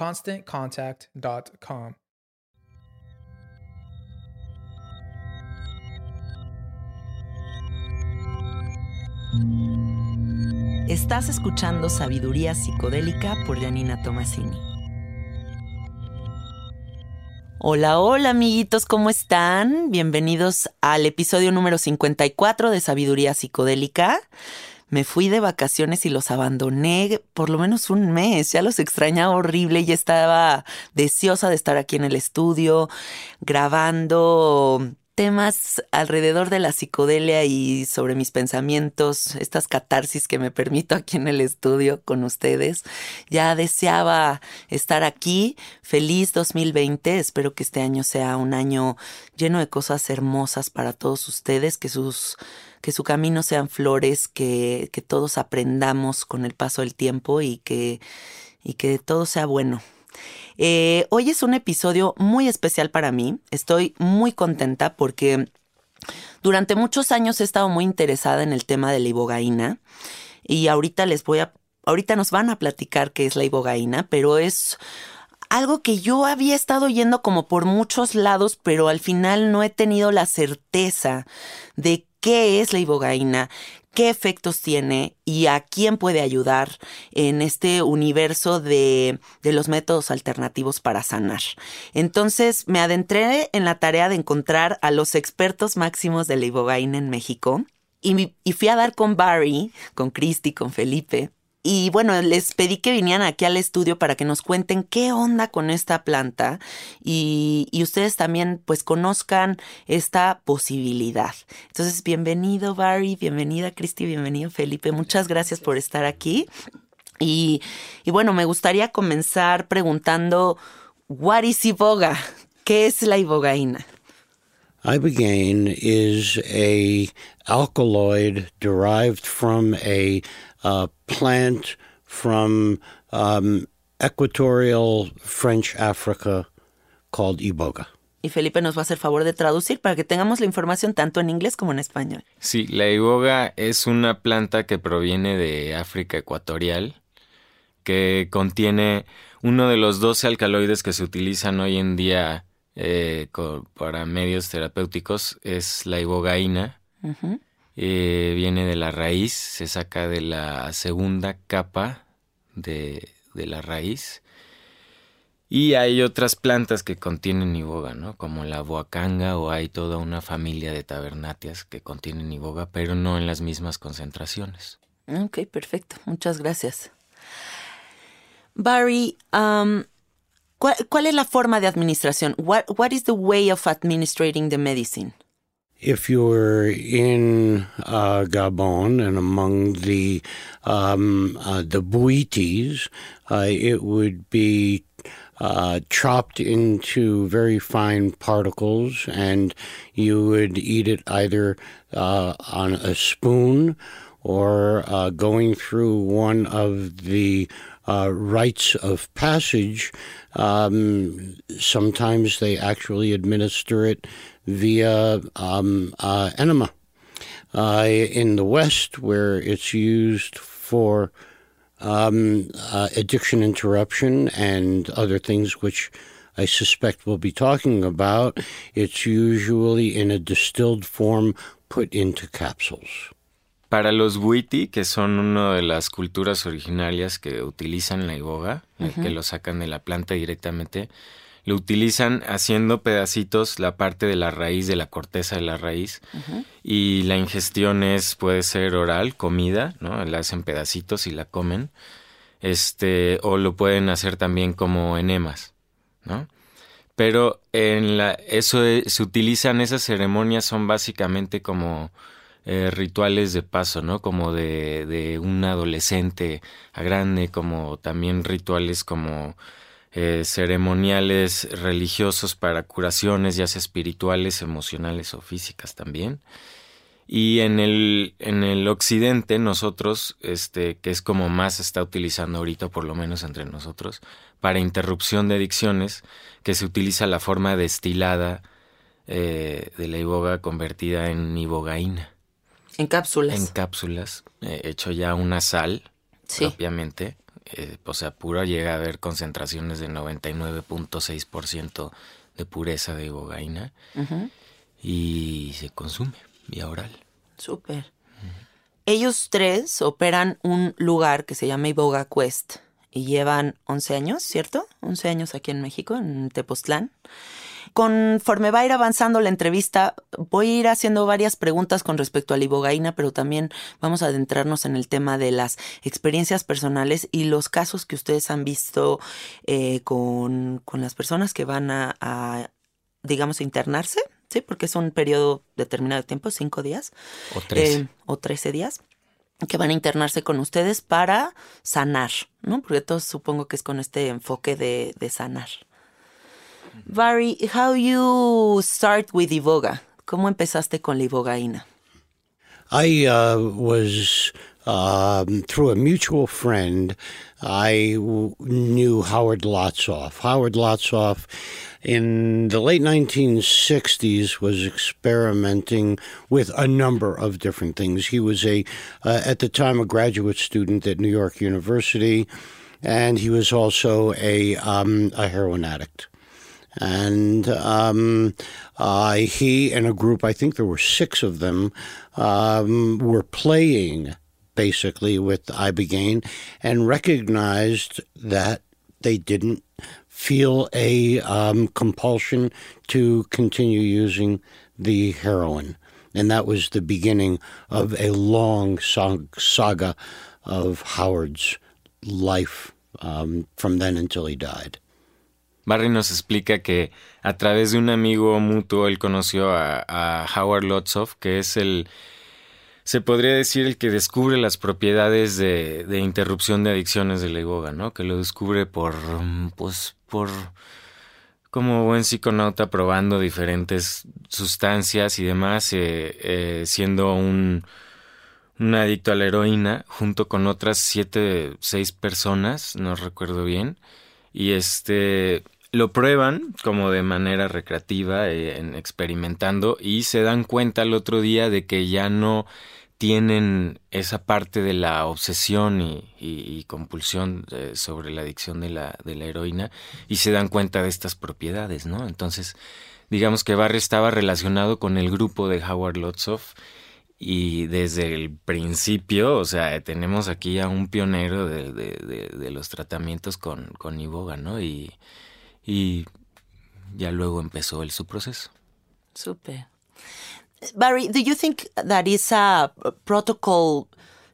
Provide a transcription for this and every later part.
ConstantContact.com. Estás escuchando Sabiduría Psicodélica por Janina Tomasini. Hola, hola amiguitos, ¿cómo están? Bienvenidos al episodio número 54 de Sabiduría Psicodélica. Me fui de vacaciones y los abandoné por lo menos un mes. Ya los extrañaba horrible. Ya estaba deseosa de estar aquí en el estudio grabando temas alrededor de la psicodelia y sobre mis pensamientos, estas catarsis que me permito aquí en el estudio con ustedes. Ya deseaba estar aquí. Feliz 2020. Espero que este año sea un año lleno de cosas hermosas para todos ustedes, que sus que su camino sean flores, que, que todos aprendamos con el paso del tiempo y que, y que todo sea bueno. Eh, hoy es un episodio muy especial para mí. Estoy muy contenta porque durante muchos años he estado muy interesada en el tema de la ibogaína y ahorita les voy a, ahorita nos van a platicar qué es la ibogaína, pero es algo que yo había estado yendo como por muchos lados, pero al final no he tenido la certeza de qué es la ibogaína, qué efectos tiene y a quién puede ayudar en este universo de, los métodos alternativos para sanar. Entonces me adentré en la tarea de encontrar a los expertos máximos de la ibogaína en México y, y fui a dar con Barry, con Christy, con Felipe, y bueno, les pedí que vinieran aquí al estudio para que nos cuenten qué onda con esta planta y, ustedes también pues conozcan esta posibilidad. Entonces, bienvenido Barry, bienvenida Cristi, bienvenido Felipe, muchas gracias por estar aquí. Y, y bueno, me gustaría comenzar preguntando, what is iboga? ¿Qué es la ibogaína? Ibogaine is a alkaloid derived from a uh, plant from um, equatorial French Africa called iboga. Y Felipe nos va a hacer favor de traducir para que tengamos la información tanto en inglés como en español. Sí, la iboga es una planta que proviene de África ecuatorial, que contiene uno de los 12 alcaloides que se utilizan hoy en día eh, para medios terapéuticos, es la ibogaína. Eh, viene de la raíz, se saca de la segunda capa de, la raíz. Y hay otras plantas que contienen iboga, ¿no? Como la boacanga o hay toda una familia de tabernáceas que contienen iboga, pero no en las mismas concentraciones. Ok, perfecto. Muchas gracias. Barry, um, ¿cuál, ¿cuál, es la forma de administración? What, what is the way of administrating the medicine? If you're in uh, Gabon and among the um, uh, the Buitis, uh, it would be uh, chopped into very fine particles, and you would eat it either uh, on a spoon or uh, going through one of the rites of passage. Um, sometimes they actually administer it via um, uh, enema. Uh, in the West, where it's used for um, uh, addiction interruption and other things which I suspect we'll be talking about, it's usually in a distilled form put into capsules. Para los Buiti, que son una de las culturas originarias que utilizan la iboga, uh -huh. que lo sacan de la planta directamente, lo utilizan haciendo pedacitos la parte de la raíz, de la corteza de la raíz, uh -huh. y la ingestión es, puede ser oral, comida, ¿no? La hacen pedacitos y la comen, este, o lo pueden hacer también como enemas, ¿no? Pero en la, eso de, se utilizan, esas ceremonias son básicamente como eh, rituales de paso, ¿no? Como de, de, un adolescente a grande, como también rituales como eh, ceremoniales religiosos para curaciones, ya sea espirituales, emocionales o físicas también. Y en el, en el occidente, nosotros, este, que es como más se está utilizando ahorita, por lo menos entre nosotros, para interrupción de adicciones, que se utiliza la forma destilada eh, de la iboga convertida en ibogaína. En cápsulas. En cápsulas, eh, hecho ya una sal sí. propiamente. Eh, o sea, pura llega a haber concentraciones de 99.6% de pureza de ibogaína. Uh -huh. Y se consume vía oral. Súper. Uh -huh. Ellos tres operan un lugar que se llama Iboga Quest y llevan 11 años, ¿cierto? 11 años aquí en México, en Tepoztlán. Conforme va a ir avanzando la entrevista, voy a ir haciendo varias preguntas con respecto a la ibogaína, pero también vamos a adentrarnos en el tema de las experiencias personales y los casos que ustedes han visto eh, con, con, las personas que van a, a, digamos, internarse, ¿sí? Porque es un periodo determinado de tiempo, cinco días. O trece. Eh, o trece días que van a internarse con ustedes para sanar, ¿no? Porque todos supongo que es con este enfoque de, de sanar. Barry, how you start with Iboga? ¿Cómo empezaste con la ibogaína? I uh, was um, through a mutual friend. I w- knew Howard Lotsoff. Howard Lotsoff, in the late 1960s, was experimenting with a number of different things. He was a, uh, at the time, a graduate student at New York University, and he was also a um, a heroin addict and um, uh, he and a group, I think there were six of them, um, were playing basically with Ibogaine and recognized that they didn't feel a um, compulsion to continue using the heroin. And that was the beginning of a long saga of Howard's life um, from then until he died. Barry nos explica que a través de un amigo mutuo él conoció a, a, Howard Lotsoff, que es el, se podría decir, el que descubre las propiedades de, de interrupción de adicciones de la iboga, ¿no? Que lo descubre por, pues, por, como buen psiconauta probando diferentes sustancias y demás, eh, eh, siendo un, un adicto a la heroína, junto con otras siete, seis personas, no recuerdo bien, y este lo prueban como de manera recreativa, eh, en, experimentando, y se dan cuenta el otro día de que ya no tienen esa parte de la obsesión y compulsión eh, sobre la adicción de la, de la heroína, y se dan cuenta de estas propiedades, ¿no? Entonces, digamos que Barry estaba relacionado con el grupo de Howard Lotsoff, y desde el principio, o sea, tenemos aquí a un pionero de, de, de, los tratamientos con, con Iboga, ¿no? Y, y ya luego empezó el, su proceso. Super. Barry, do you think that is a protocol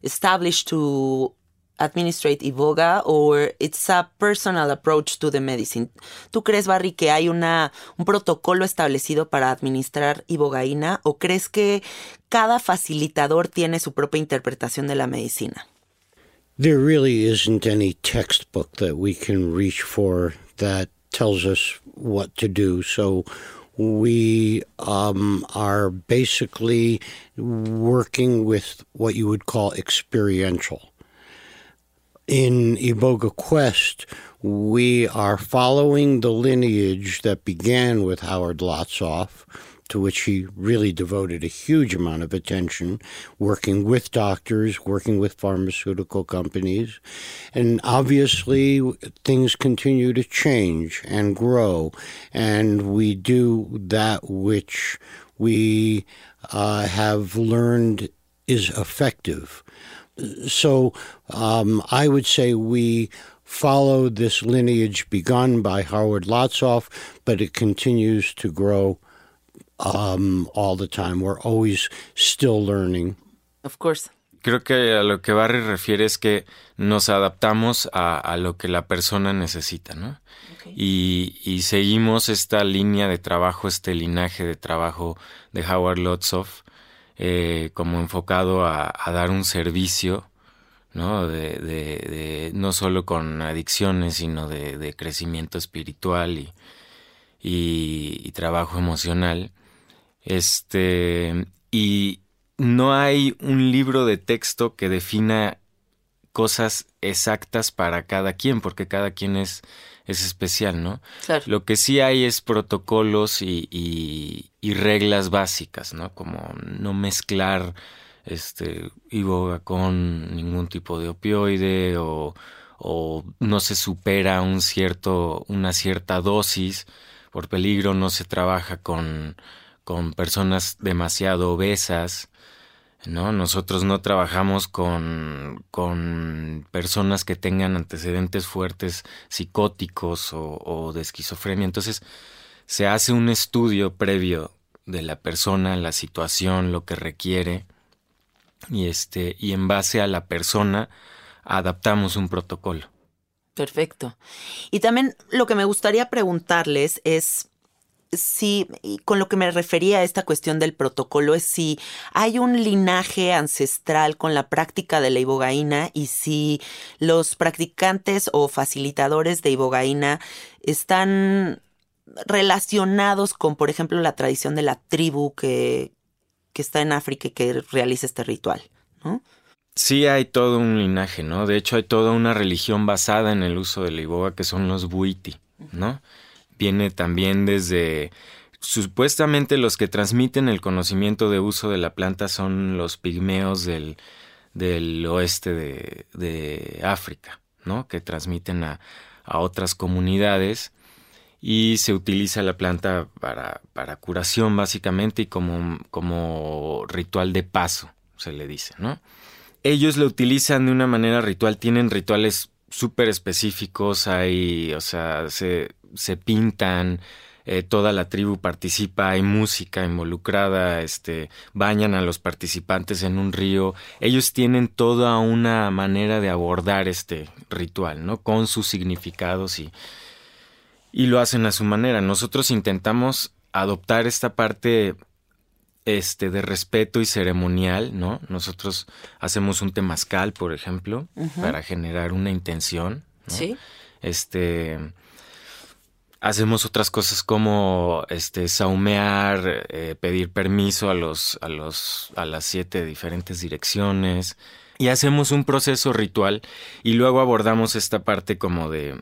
established to administrate Iboga or it's a personal approach to the medicine. ¿Tú crees, Barry, que hay una, un protocolo establecido para administrar ibogaína o crees que cada facilitador tiene su propia interpretación de la medicina? There really isn't any textbook that we can reach for that tells us what to do. So we um, are basically working with what you would call experiential. In Iboga Quest, we are following the lineage that began with Howard Lotsoff, to which he really devoted a huge amount of attention, working with doctors, working with pharmaceutical companies. And obviously, things continue to change and grow, and we do that which we uh, have learned is effective so um, I would say we follow this lineage begun by Howard Lotsoff, but it continues to grow um, all the time. We're always still learning. Of course. Creo que a lo que Barry refiere es que nos adaptamos a, a lo que la persona necesita, ¿no? Okay. Y, y, seguimos esta línea de trabajo, este linaje de trabajo de Howard Lotsoff, eh, como enfocado a, dar un servicio, ¿no? De, no solo con adicciones, sino de, crecimiento espiritual y, y, y, trabajo emocional. Este, y no hay un libro de texto que defina cosas exactas para cada quien, porque cada quien es, es especial, ¿no? Claro. Lo que sí hay es protocolos y, y, y, reglas básicas, ¿no? Como no mezclar este iboga con ningún tipo de opioide o, o no se supera un cierto, una cierta dosis. Por peligro no se trabaja con, con personas demasiado obesas. ¿No? Nosotros no trabajamos con, con personas que tengan antecedentes fuertes psicóticos o, o, de esquizofrenia. Entonces, se hace un estudio previo de la persona, la situación, lo que requiere, y este, y en base a la persona adaptamos un protocolo. Perfecto. Y también lo que me gustaría preguntarles es si, con lo que me refería a esta cuestión del protocolo, es si hay un linaje ancestral con la práctica de la ibogaína y si los practicantes o facilitadores de ibogaína están relacionados con, por ejemplo, la tradición de la tribu que, que está en África y que realiza este ritual, ¿no? Sí hay todo un linaje, ¿no? De hecho hay toda una religión basada en el uso de la iboga que son los buiti, ¿no? Viene también desde supuestamente los que transmiten el conocimiento de uso de la planta son los pigmeos del, del oeste de, de, África, ¿no? Que transmiten a, a, otras comunidades y se utiliza la planta para, para curación básicamente y como, como ritual de paso, se le dice, ¿no? Ellos lo utilizan de una manera ritual, tienen rituales súper específicos, hay, o sea, se, se pintan, eh, toda la tribu participa, hay música involucrada, este, bañan a los participantes en un río. Ellos tienen toda una manera de abordar este ritual, ¿no? Con sus significados y, y lo hacen a su manera. Nosotros intentamos adoptar esta parte este de respeto y ceremonial, ¿no? Nosotros hacemos un temazcal, por ejemplo, uh -huh. para generar una intención, ¿no? Sí. Este hacemos otras cosas como este saumear, eh, pedir permiso a los a los a las siete diferentes direcciones y hacemos un proceso ritual y luego abordamos esta parte como de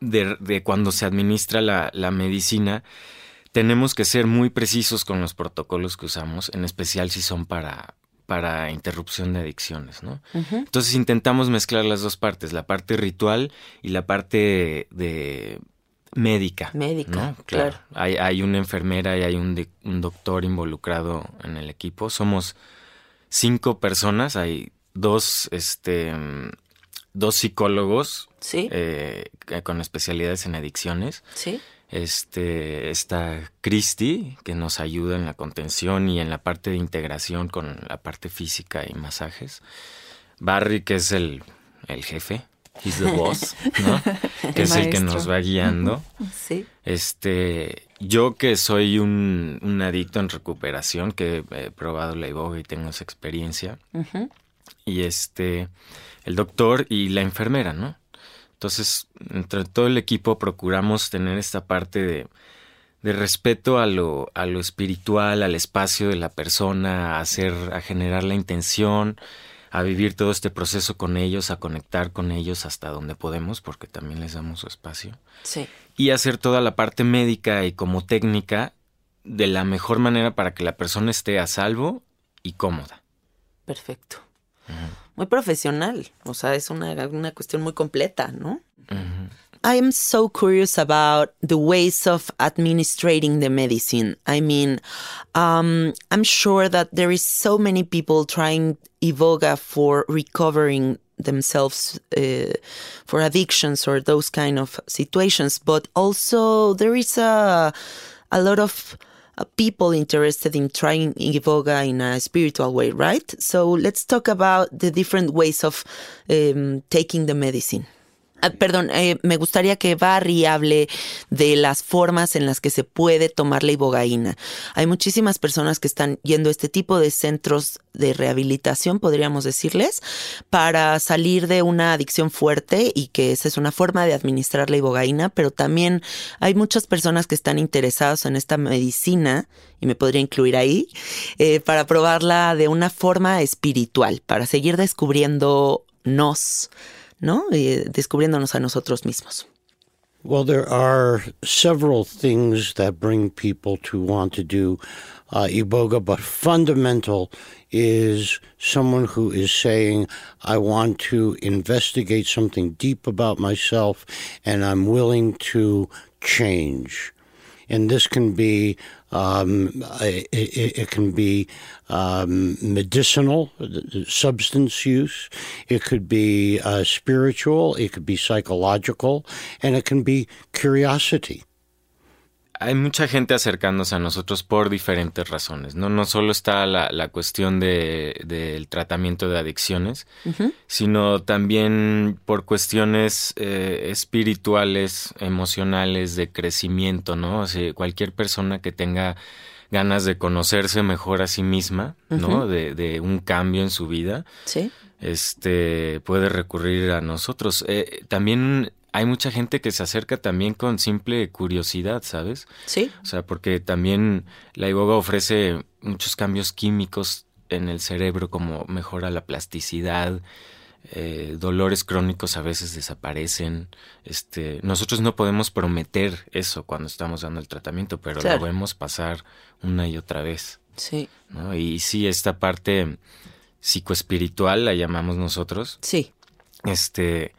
de, de cuando se administra la, la medicina tenemos que ser muy precisos con los protocolos que usamos, en especial si son para, para interrupción de adicciones, ¿no? Uh -huh. Entonces intentamos mezclar las dos partes, la parte ritual y la parte de médica. Médica, ¿no? claro. claro. Hay, hay, una enfermera y hay un, de, un, doctor involucrado en el equipo. Somos cinco personas, hay dos, este, dos psicólogos ¿Sí? eh, con especialidades en adicciones. Sí Este, está Christy, que nos ayuda en la contención y en la parte de integración con la parte física y masajes. Barry, que es el, el jefe, he's the boss, ¿no? que es el que nos va guiando. Sí. Este, yo que soy un, un adicto en recuperación, que he probado la iboga y tengo esa experiencia. Y este, el doctor y la enfermera, ¿no? Entonces, entre todo el equipo procuramos tener esta parte de, de respeto a lo, a lo espiritual, al espacio de la persona, a hacer, a generar la intención, a vivir todo este proceso con ellos, a conectar con ellos hasta donde podemos, porque también les damos su espacio. Sí. Y hacer toda la parte médica y como técnica de la mejor manera para que la persona esté a salvo y cómoda. Perfecto. Muy profesional. O sea, es una, una cuestión muy completa, ¿no? I am so curious about the ways of administrating the medicine. I mean, um, I'm sure that there is so many people trying Ivoga for recovering themselves uh, for addictions or those kind of situations, but also there is a a lot of uh, people interested in trying Ivoga in a spiritual way, right? So let's talk about the different ways of um, taking the medicine. Ah, perdón, eh, me gustaría que Barry hable de las formas en las que se puede tomar la ibogaína. Hay muchísimas personas que están yendo a este tipo de centros de rehabilitación, podríamos decirles, para salir de una adicción fuerte y que esa es una forma de administrar la ibogaína, pero también hay muchas personas que están interesadas en esta medicina, y me podría incluir ahí, eh, para probarla de una forma espiritual, para seguir descubriéndonos ¿no? Y descubriéndonos a nosotros mismos. Well, there are several things that bring people to want to do uh, iboga, but fundamental is someone who is saying, I want to investigate something deep about myself and I'm willing to change. And this can be um, it, it, can be um, medicinal, substance use. It could be uh, spiritual. It could be psychological, and it can be curiosity. Hay mucha gente acercándose a nosotros por diferentes razones, ¿no? No solo está la, la cuestión del de, tratamiento de adicciones, sino también por cuestiones eh, espirituales, emocionales, de crecimiento, ¿no? O sea, cualquier persona que tenga ganas de conocerse mejor a sí misma, ¿no? de, de, un cambio en su vida. Sí. Este puede recurrir a nosotros. Eh, también hay mucha gente que se acerca también con simple curiosidad, ¿sabes? Sí. O sea, porque también la iboga ofrece muchos cambios químicos en el cerebro, como mejora la plasticidad, eh, dolores crónicos a veces desaparecen. Este, nosotros no podemos prometer eso cuando estamos dando el tratamiento, pero lo vemos pasar una y otra vez. Sí. ¿no? Y sí, esta parte psicoespiritual la llamamos nosotros. Sí. Este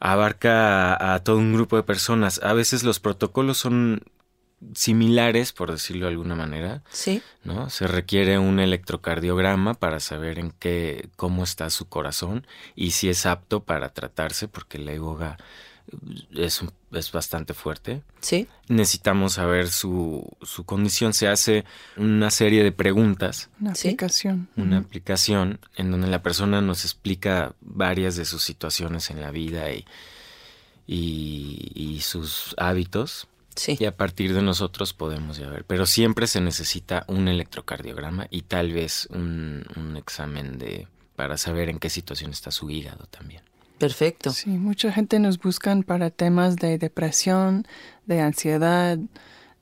abarca a, todo un grupo de personas. A veces los protocolos son similares, por decirlo de alguna manera. Sí. ¿No? Se requiere un electrocardiograma para saber en qué, cómo está su corazón y si es apto para tratarse, porque la iboga es, es bastante fuerte. Sí. Necesitamos saber su, su condición. Se hace una serie de preguntas. Una aplicación. Una aplicación en donde la persona nos explica varias de sus situaciones en la vida y, y, sus hábitos. Sí. Y a partir de nosotros podemos ya ver. Pero siempre se necesita un electrocardiograma y tal vez un, un examen de para saber en qué situación está su hígado también. Perfecto. Sí, mucha gente nos buscan para temas de depresión, de ansiedad,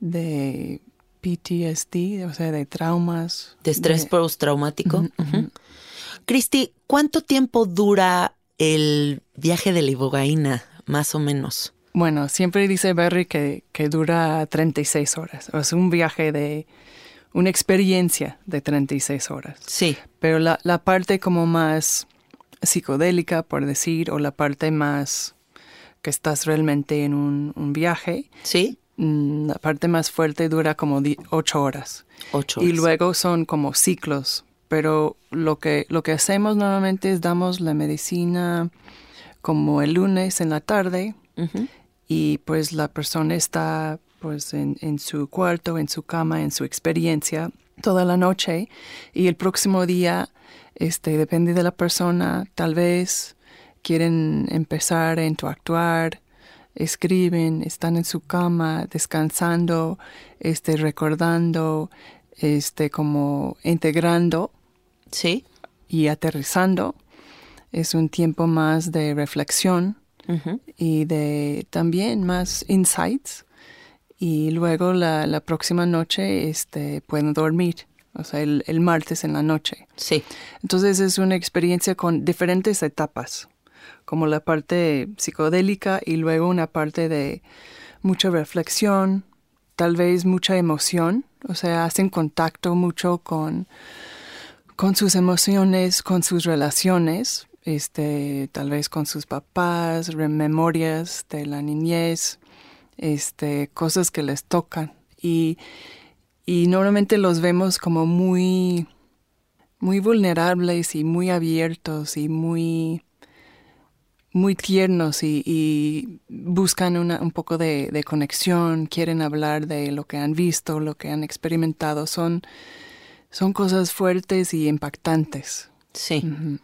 de PTSD, o sea, de traumas. De estrés postraumático. Cristi, ¿cuánto tiempo dura el viaje de la ibogaína, más o menos? Bueno, siempre dice Barry que, que dura 36 horas. O es un viaje de una experiencia de 36 horas. Sí. Pero la, la parte como más psicodélica, por decir, o la parte más que estás realmente en un, viaje. Sí. Mm, la parte más fuerte dura como ocho horas. Ocho Y luego son como ciclos. Pero lo que, lo que hacemos normalmente es damos la medicina como el lunes en la tarde y pues la persona está pues en, en su cuarto, en su cama, en su experiencia toda la noche y el próximo día, este, depende de la persona, tal vez quieren empezar a interactuar, escriben, están en su cama, descansando, este, recordando, este, como integrando. Sí. Y aterrizando. Es un tiempo más de reflexión y de también más insights y luego la, la próxima noche este, pueden dormir, o sea, el, el, martes en la noche. Sí. Entonces es una experiencia con diferentes etapas, como la parte psicodélica y luego una parte de mucha reflexión, tal vez mucha emoción, o sea, hacen contacto mucho con, con sus emociones, con sus relaciones, este, tal vez con sus papás, memorias de la niñez, este, cosas que les tocan. Y, y normalmente los vemos como muy, muy vulnerables y muy abiertos y muy, muy tiernos y, y buscan una, un poco de, de, conexión, quieren hablar de lo que han visto, lo que han experimentado. Son, son cosas fuertes y impactantes. Sí. Uh -huh.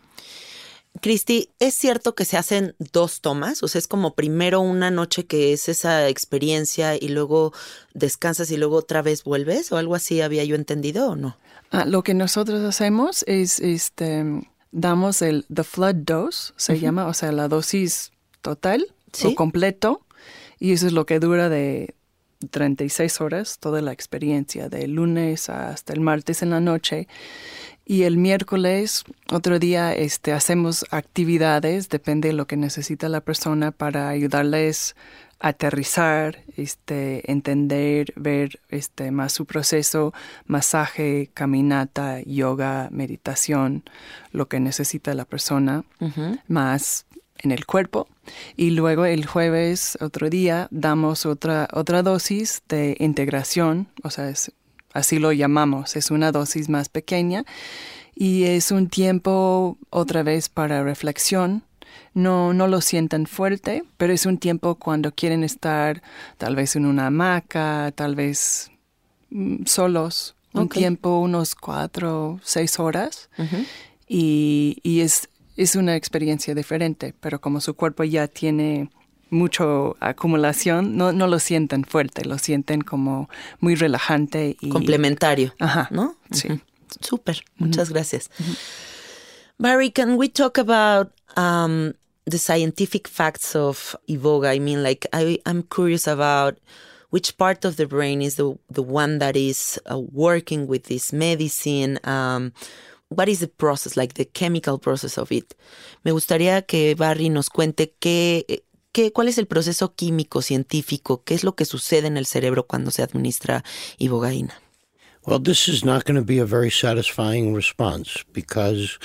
Cristi, ¿es cierto que se hacen dos tomas? O sea, es como primero una noche que es esa experiencia y luego descansas y luego otra vez vuelves o algo así había yo entendido o no? Ah, lo que nosotros hacemos es, este, damos el the flood dose, se uh -huh. llama, o sea, la dosis total ¿Sí? o completo y eso es lo que dura de 36 horas toda la experiencia, de lunes hasta el martes en la noche. Y el miércoles, otro día, este, hacemos actividades, depende de lo que necesita la persona para ayudarles a aterrizar, este, entender, ver este, más su proceso, masaje, caminata, yoga, meditación, lo que necesita la persona, uh -huh. más en el cuerpo. Y luego el jueves, otro día, damos otra, otra dosis de integración, o sea, es así lo llamamos, es una dosis más pequeña y es un tiempo otra vez para reflexión. No, no lo sientan fuerte, pero es un tiempo cuando quieren estar tal vez en una hamaca, tal vez mm, solos, okay. un tiempo, unos cuatro, seis horas. Uh -huh. y, y es, es una experiencia diferente, pero como su cuerpo ya tiene mucho acumulación, no, no lo sienten fuerte, lo sienten como muy relajante y complementario. Ajá. ¿No? Sí. Uh -huh. Súper. Muchas uh -huh. gracias. Uh -huh. Barry, can we talk about um, the scientific facts of iboga? I mean, like, I, I'm curious about which part of the brain is the, the one that is uh, working with this medicine. Um, what is the process, like the chemical process of it? Me gustaría que Barry nos cuente qué, qué, cuál es el proceso químico, científico, qué es lo que sucede en el cerebro cuando se administra ibogaína. Well, this is not going to be a very satisfying response because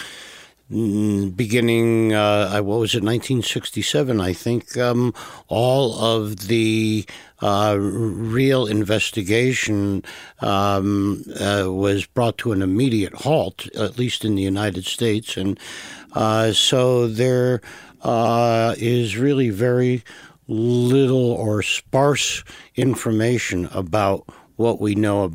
mm, beginning, uh, what was it, 1967, I think, um, all of the uh, real investigation um, uh, was brought to an immediate halt, at least in the United States. And uh, so there uh, is really very little or sparse information about what we know.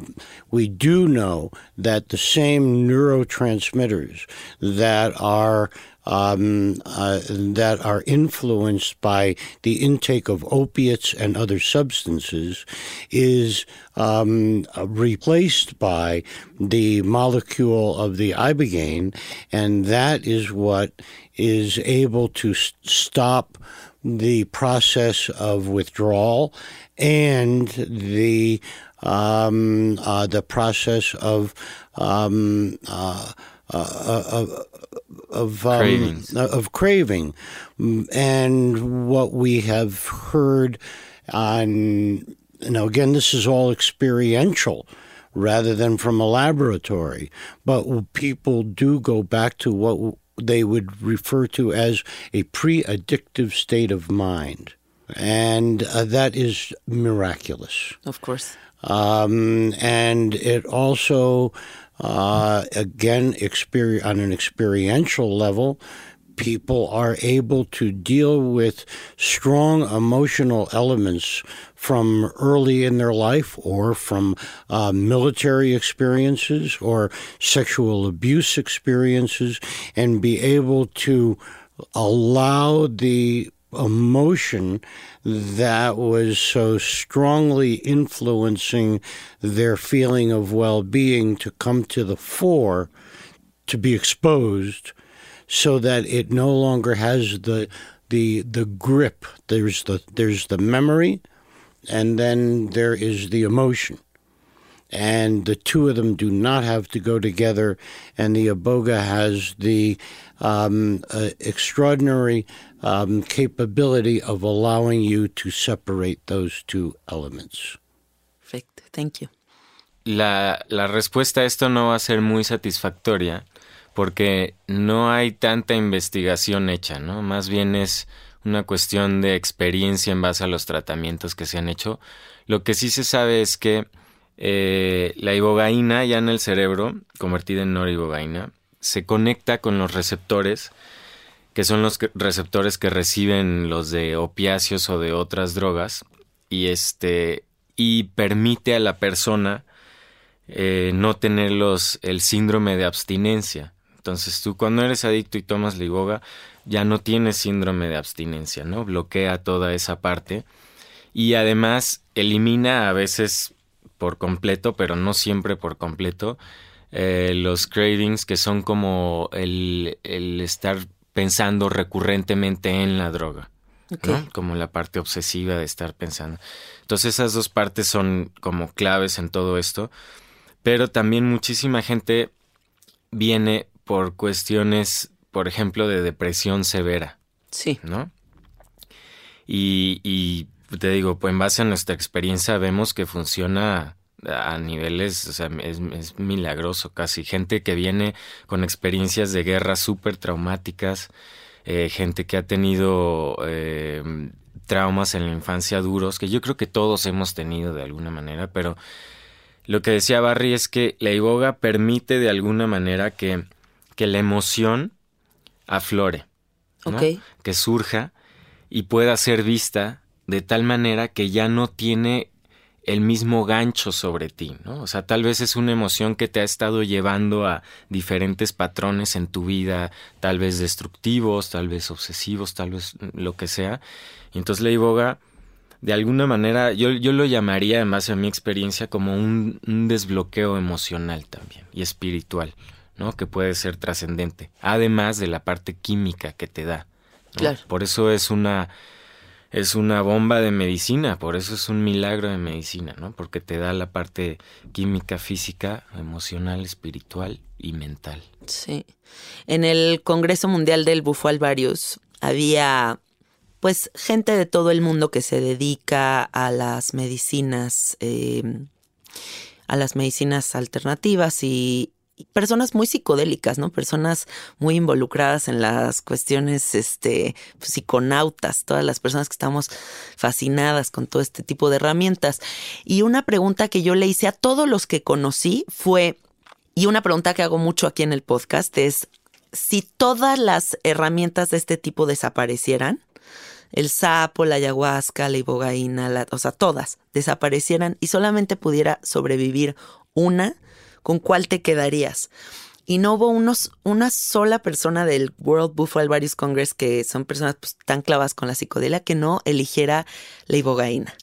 We do know that the same neurotransmitters that are um, uh, that are influenced by the intake of opiates and other substances is um, replaced by the molecule of the ibogaine, and that is what is able to st- stop the process of withdrawal and the um, uh, the process of um, uh, of, of, um, of craving, and what we have heard on. Now, again, this is all experiential rather than from a laboratory, but people do go back to what they would refer to as a pre addictive state of mind. And uh, that is miraculous. Of course. Um, and it also, uh, again, on an experiential level, people are able to deal with strong emotional elements from early in their life or from uh, military experiences or sexual abuse experiences and be able to allow the emotion that was so strongly influencing their feeling of well being to come to the fore, to be exposed, so that it no longer has the the the grip. There's the there's the memory and then there is the emotion. And the two of them do not have to go together, and the Aboga has the um, uh, extraordinary um, capability of allowing you to separate those two elements. Perfect. Thank you. La, la respuesta a esto no va a ser muy satisfactoria porque no hay tanta investigación hecha, ¿no? Más bien es una cuestión de experiencia en base a los tratamientos que se han hecho. Lo que sí se sabe es que eh, la ibogaína ya en el cerebro, convertida en noribogaína, se conecta con los receptores, que son los receptores que reciben los de opiáceos o de otras drogas, y este y permite a la persona eh, no tener los, el síndrome de abstinencia. Entonces tú cuando eres adicto y tomas la iboga, ya no tiene síndrome de abstinencia, ¿no? Bloquea toda esa parte y además elimina a veces por completo, pero no siempre por completo, eh, los cravings que son como el, estar pensando recurrentemente en la droga, como la parte obsesiva de estar pensando. Entonces esas dos partes son como claves en todo esto, pero también muchísima gente viene por cuestiones por ejemplo, de depresión severa. Sí. ¿No? Y, y te digo, pues en base a nuestra experiencia vemos que funciona a niveles, o sea, es, milagroso casi. Gente que viene con experiencias de guerra súper traumáticas, eh, gente que ha tenido eh, traumas en la infancia duros, que yo creo que todos hemos tenido de alguna manera, pero lo que decía Barry es que la iboga permite de alguna manera que, que la emoción aflore, que surja y pueda ser vista de tal manera que ya no tiene el mismo gancho sobre ti, ¿no? O sea, tal vez es una emoción que te ha estado llevando a diferentes patrones en tu vida, tal vez destructivos, tal vez obsesivos, tal vez lo que sea. Y entonces la iboga, de alguna manera, yo, yo lo llamaría, en base a mi experiencia, como un desbloqueo emocional también y espiritual. ¿no? Que puede ser trascendente, además de la parte química que te da. Claro. Por eso es una es una bomba de medicina, por eso es un milagro de medicina, ¿no? Porque te da la parte química, física, emocional, espiritual y mental. Sí. En el Congreso Mundial del Bufo Alvarius había pues gente de todo el mundo que se dedica a las medicinas, eh, a las medicinas alternativas y, personas muy psicodélicas, ¿no? Personas muy involucradas en las cuestiones este, pues, psiconautas, todas las personas que estamos fascinadas con todo este tipo de herramientas. Y una pregunta que yo le hice a todos los que conocí fue, y una pregunta que hago mucho aquí en el podcast es, si todas las herramientas de este tipo desaparecieran, el sapo, la ayahuasca, la ibogaína, o sea, todas desaparecieran y solamente pudiera sobrevivir una, ¿con cuál te quedarías? Y no hubo unos, una sola persona del World Buffalo Alvarius Congress, que son personas pues, tan clavas con la psicodelia, que no eligiera la ibogaína.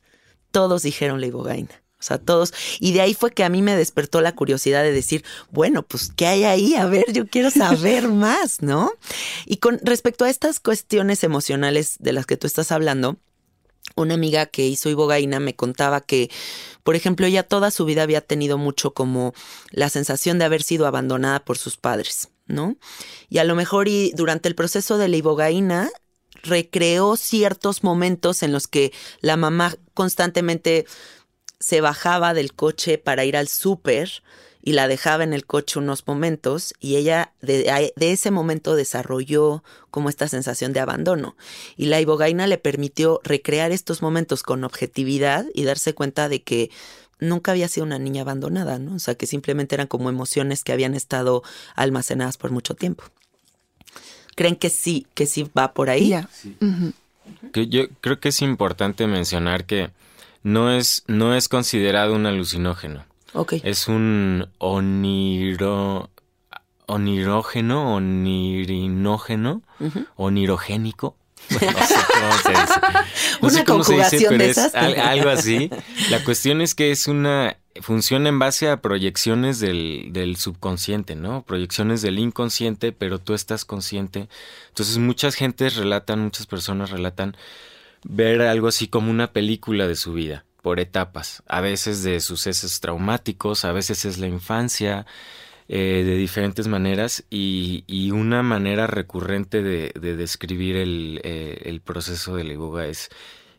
Todos dijeron la ibogaína. O sea, todos. Y de ahí fue que a mí me despertó la curiosidad de decir, bueno, pues, ¿qué hay ahí? A ver, yo quiero saber más, ¿no? Y con respecto a estas cuestiones emocionales de las que tú estás hablando, una amiga que hizo ibogaína me contaba que, por ejemplo, ella toda su vida había tenido mucho como la sensación de haber sido abandonada por sus padres, ¿no? Y a lo mejor y durante el proceso de la ibogaína recreó ciertos momentos en los que la mamá constantemente se bajaba del coche para ir al súper y la dejaba en el coche unos momentos y ella de, ese momento desarrolló como esta sensación de abandono. Y la ibogaina le permitió recrear estos momentos con objetividad y darse cuenta de que nunca había sido una niña abandonada, ¿no? O sea, que simplemente eran como emociones que habían estado almacenadas por mucho tiempo. ¿Creen que sí, que sí va por ahí? Que yo creo que es importante mencionar que no es, no es considerado un alucinógeno. Es un oniro, onirógeno, onirinógeno, onirogénico. No sé cómo se dice. No Una sé cómo se dice, conjugación pero de es esas. algo así. La cuestión es que es una funciona en base a proyecciones del, del subconsciente, ¿no? Proyecciones del inconsciente, pero tú estás consciente. Entonces muchas gentes relatan, muchas personas relatan ver algo así como una película de su vida, por etapas, a veces de sucesos traumáticos, a veces es la infancia, eh, de diferentes maneras, y, y una manera recurrente de, de describir el, eh, el proceso de la iboga es,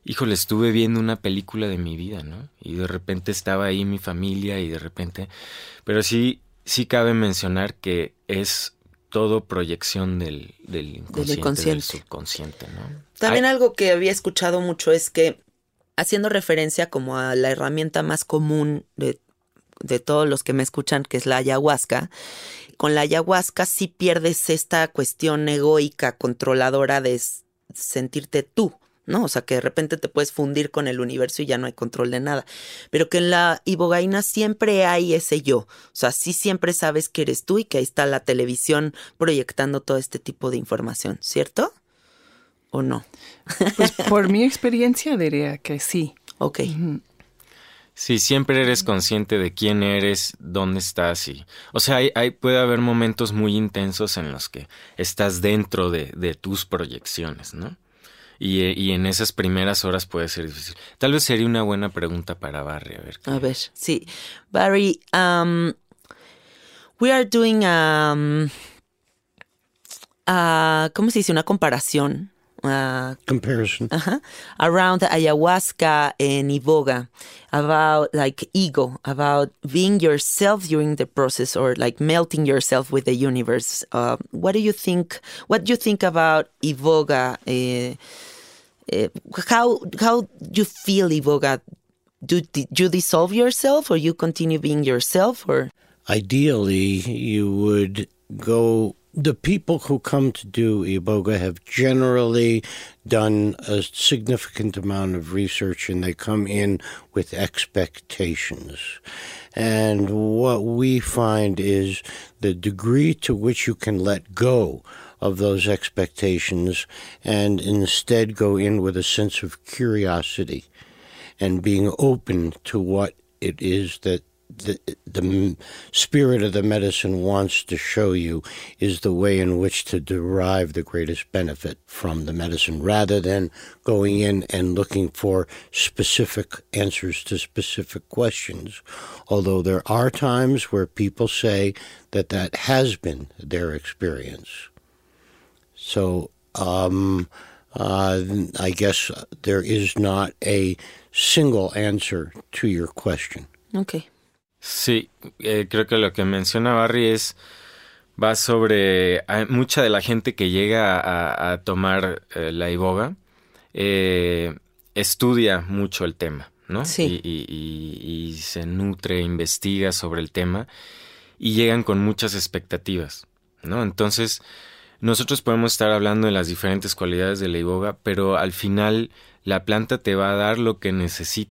híjole, estuve viendo una película de mi vida, ¿no? Y de repente estaba ahí mi familia y de repente, pero sí, sí cabe mencionar que es todo proyección del, del inconsciente, del, subconsciente, ¿no? También algo que había escuchado mucho es que, haciendo referencia como a la herramienta más común de, todos los que me escuchan, que es la ayahuasca, con la ayahuasca sí pierdes esta cuestión egoica, controladora de sentirte tú. ¿no? O sea, que de repente te puedes fundir con el universo y ya no hay control de nada. Pero que en la ibogaína siempre hay ese yo. O sea, sí siempre sabes que eres tú y que ahí está la televisión proyectando todo este tipo de información, ¿cierto? ¿O no? Pues por mi experiencia diría que sí. Ok. Sí, siempre eres consciente de quién eres, dónde estás y... O sea, hay, hay- puede haber momentos muy intensos en los que estás dentro de, de tus proyecciones, ¿no? Y, y en esas primeras horas puede ser difícil. Tal vez sería una buena pregunta para Barry, a ver. qué- A ver, sí. Barry, um, we are doing um, uh, ¿cómo se dice? Una comparación. Uh, Comparison. uh-huh, around ayahuasca and iboga about like ego about being yourself during the process or like melting yourself with the universe uh, what do you think what do you think about iboga uh, uh, how how you feel iboga do, do you dissolve yourself or you continue being yourself or Ideally, you would go. The people who come to do Iboga have generally done a significant amount of research and they come in with expectations. And what we find is the degree to which you can let go of those expectations and instead go in with a sense of curiosity and being open to what it is that the, the spirit of the medicine wants to show you is the way in which to derive the greatest benefit from the medicine rather than going in and looking for specific answers to specific questions. Although there are times where people say that that has been their experience. So, um, uh, I guess there is not a single answer to your question. okay Sí, eh, creo que lo que menciona Barry es va sobre hay mucha de la gente que llega a, a tomar eh, la iboga eh, estudia mucho el tema, ¿no? Sí. Y, y- y- y se nutre, investiga sobre el tema y llegan con muchas expectativas, ¿no? Entonces nosotros podemos estar hablando de las diferentes cualidades de la iboga, pero al final la planta te va a dar lo que necesitas.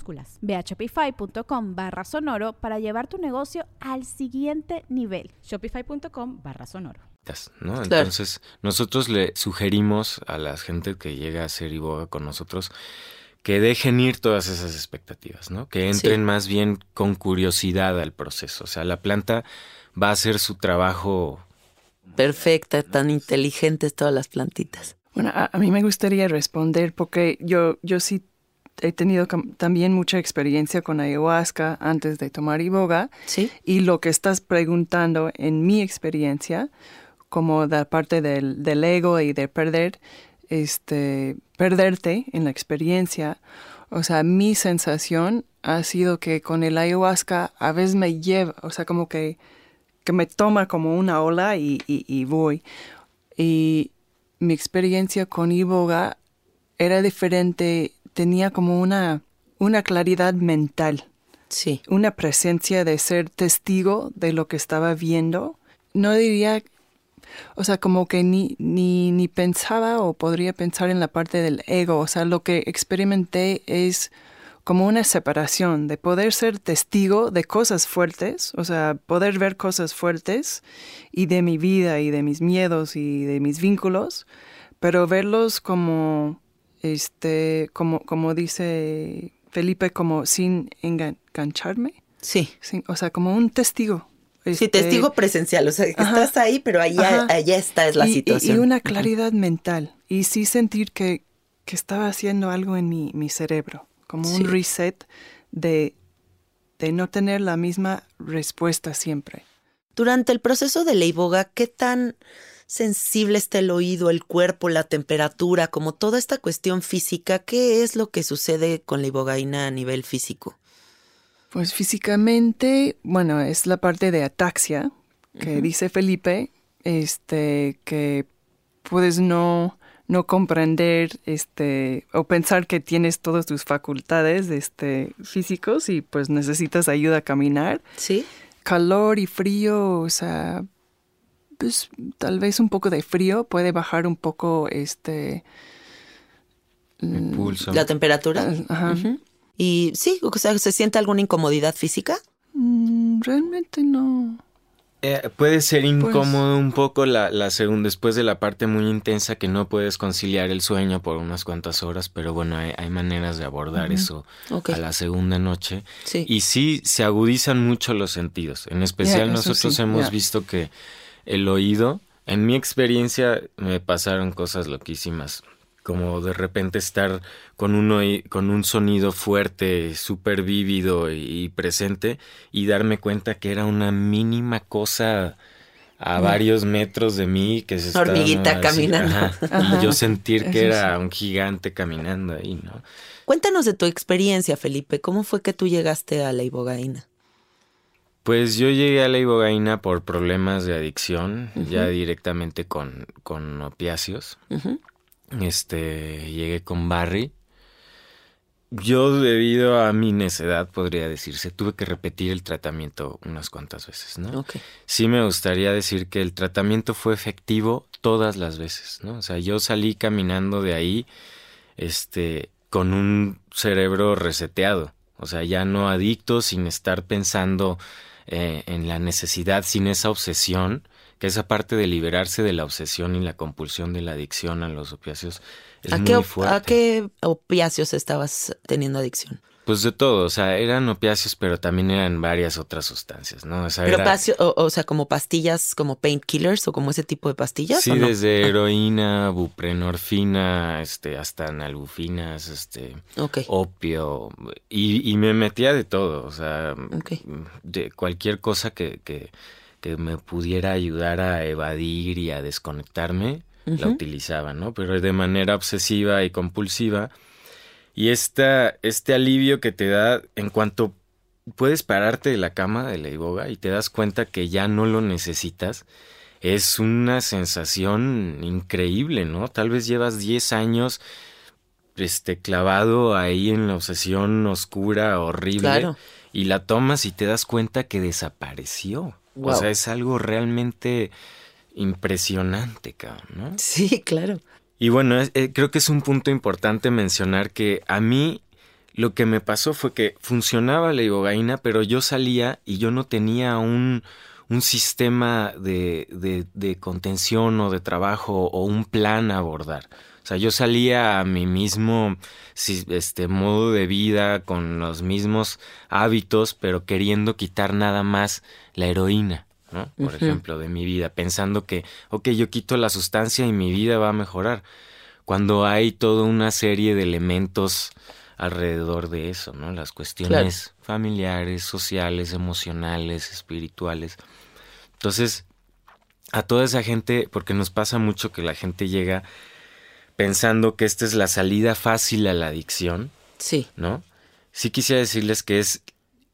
Ve a shopify.com barra sonoro para llevar tu negocio al siguiente nivel. Shopify.com barra sonoro. ¿no? Claro. Entonces, nosotros le sugerimos a la gente que llega a hacer iboga con nosotros que dejen ir todas esas expectativas, ¿no? Que entren más bien con curiosidad al proceso. O sea, la planta va a hacer su trabajo. Perfecta, tan inteligentes todas las plantitas. Bueno, a, mí me gustaría responder porque yo, yo sí he tenido también mucha experiencia con ayahuasca antes de tomar iboga. Sí. Y lo que estás preguntando en mi experiencia, como la parte del, del ego y de perder, este, perderte en la experiencia. O sea, mi sensación ha sido que con el ayahuasca a veces me lleva, o sea, como que, que me toma como una ola y, y, voy. Y mi experiencia con Iboga era diferente, tenía como una, una claridad mental. Sí. Una presencia de ser testigo de lo que estaba viendo. No diría o sea, como que ni, ni, ni pensaba o podría pensar en la parte del ego. O sea, lo que experimenté es como una separación de poder ser testigo de cosas fuertes, o sea, poder ver cosas fuertes y de mi vida y de mis miedos y de mis vínculos, pero verlos como, este, como, como dice Felipe, como sin engancharme. Sí. o sea, como un testigo, sí, este, testigo presencial, o sea, que estás ahí, pero allá, allá está es la situación. Y, una claridad mental, y sí sentir que, que, estaba haciendo algo en mi, mi cerebro, como un reset de, de no tener la misma respuesta siempre. Durante el proceso de la iboga, ¿qué tan sensible está el oído, el cuerpo, la temperatura, como toda esta cuestión física? ¿Qué es lo que sucede con la ibogaína a nivel físico? Pues físicamente, bueno, es la parte de ataxia que dice Felipe, este, que puedes no, no comprender, este, o pensar que tienes todas tus facultades, este, físicos y pues necesitas ayuda a caminar. Sí. Calor y frío, o sea, pues tal vez un poco de frío puede bajar un poco, este, La temperatura. Ajá. Y sí, o sea, ¿se siente alguna incomodidad física? Mm, realmente no. Eh, puede ser pues incómodo un poco la, la segunda, después de la parte muy intensa que no puedes conciliar el sueño por unas cuantas horas, pero bueno, hay, maneras de abordar eso a la segunda noche. Y sí, se agudizan mucho los sentidos. En especial nosotros hemos visto que el oído, en mi experiencia me pasaron cosas loquísimas como de repente estar con, uno, con un sonido fuerte, súper vívido y, presente y darme cuenta que era una mínima cosa a mm. varios metros de mí que se hormiguita caminando y yo sentir que era un gigante caminando ahí, ¿no? Cuéntanos de tu experiencia, Felipe. ¿Cómo fue que tú llegaste a la ibogaína? Pues yo llegué a la ibogaína por problemas de adicción, ya directamente con, con opiáceos. Este, llegué con Barry. Yo, debido a mi necedad, podría decirse, tuve que repetir el tratamiento unas cuantas veces, ¿no? Sí me gustaría decir que el tratamiento fue efectivo todas las veces, ¿no? O sea, yo salí caminando de ahí, este, con un cerebro reseteado, o sea, ya no adicto, sin estar pensando eh, en la necesidad, sin esa obsesión, que esa parte de liberarse de la obsesión y la compulsión de la adicción a los opiáceos es muy fuerte. ¿A qué opiáceos estabas teniendo adicción? Pues de todo, o sea, eran opiáceos, pero también eran varias otras sustancias, ¿no? O sea, pero o, sea, como pastillas, como painkillers o como ese tipo de pastillas. Sí, desde heroína, buprenorfina, este, hasta nalbufinas, este, opio, y, me metía de todo, o sea, de cualquier cosa que, que que me pudiera ayudar a evadir y a desconectarme, la utilizaba, ¿no? Pero de manera obsesiva y compulsiva. Y esta, este alivio que te da en cuanto puedes pararte de la cama de la iboga y te das cuenta que ya no lo necesitas, es una sensación increíble, ¿no? Tal vez llevas 10 años este, clavado ahí en la obsesión oscura, horrible, y la tomas y te das cuenta que desapareció. O sea, es algo realmente impresionante, cabrón, ¿no? Sí, claro. Y bueno, eh, creo que es un punto importante mencionar que a mí lo que me pasó fue que funcionaba la ibogaína, pero yo salía y yo no tenía un, un sistema de, de, de, contención o de trabajo o un plan a abordar. O sea, yo salía a mi mismo este, modo de vida, con los mismos hábitos, pero queriendo quitar nada más la heroína, ¿no? Por ejemplo, de mi vida, pensando que, ok, yo quito la sustancia y mi vida va a mejorar. Cuando hay toda una serie de elementos alrededor de eso, ¿no? Las cuestiones familiares, sociales, emocionales, espirituales. Entonces, a toda esa gente, porque nos pasa mucho que la gente llega pensando que esta es la salida fácil a la adicción. Sí. ¿No? Sí quisiera decirles que es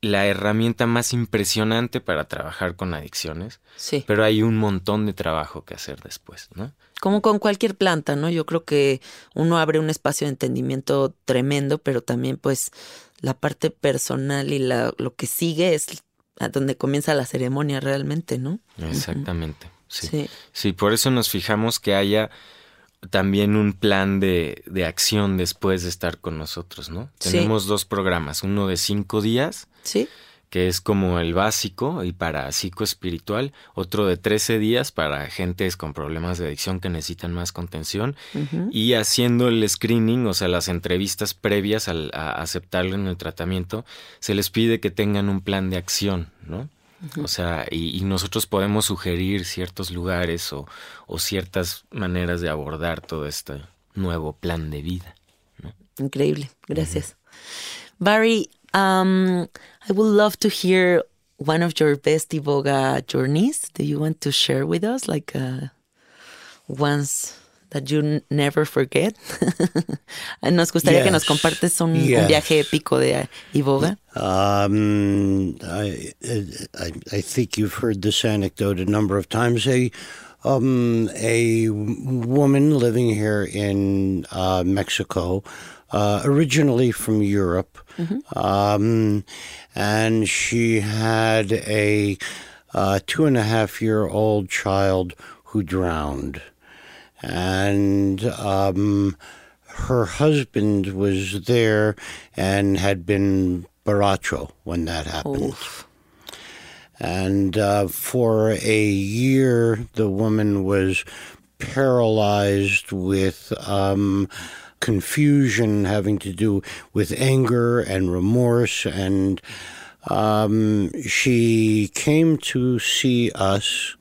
la herramienta más impresionante para trabajar con adicciones. Sí. Pero hay un montón de trabajo que hacer después, ¿no? Como con cualquier planta, ¿no? Yo creo que uno abre un espacio de entendimiento tremendo, pero también pues la parte personal y la, lo que sigue es a donde comienza la ceremonia realmente, ¿no? Exactamente. sí. sí. por eso nos fijamos que haya también un plan de, de, acción después de estar con nosotros, ¿no? Tenemos dos programas, uno de cinco días, ¿Sí? que es como el básico y para psicoespiritual, otro de 13 días para gentes con problemas de adicción que necesitan más contención, y haciendo el screening, o sea, las entrevistas previas al, a aceptarlo en el tratamiento, se les pide que tengan un plan de acción, ¿no? O sea, y, nosotros podemos sugerir ciertos lugares o, ciertas maneras de abordar todo este nuevo plan de vida. Increíble, gracias. Barry, um, I would love to hear one of your best Iboga journeys. Do you want to share with us, like uh, once that you never forget? nos gustaría que nos compartes un, viaje épico de Iboga. Um, I, I, I, think you've heard this anecdote a number of times. A, um, a woman living here in uh, Mexico, uh, originally from Europe, mm-hmm. um, and she had a uh, two and a half year old child who drowned and um, her husband was there and had been Baracho when that happened. Oof. And uh, for a year, the woman was paralyzed with um, confusion having to do with anger and remorse. And um, she came to see us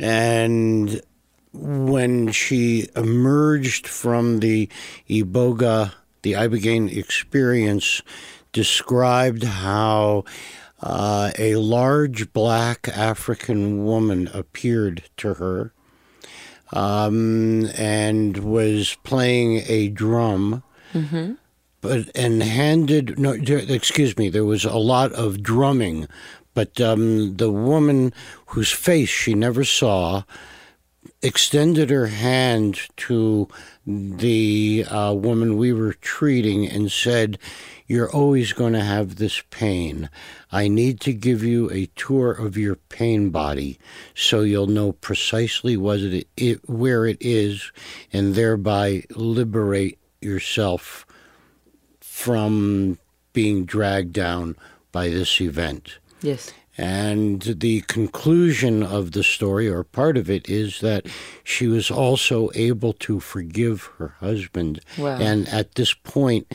and when she emerged from the Iboga, the Ibogaine experience, described how uh, a large black African woman appeared to her um, and was playing a drum. Mm-hmm. But and handed no, excuse me. There was a lot of drumming, but um, the woman whose face she never saw extended her hand to the uh, woman we were treating and said, You're always going to have this pain. I need to give you a tour of your pain body so you'll know precisely what it, it, where it is and thereby liberate yourself from being dragged down by this event. Yes. And the conclusion of the story, or part of it, is that she was also able to forgive her husband. Wow. And at this point,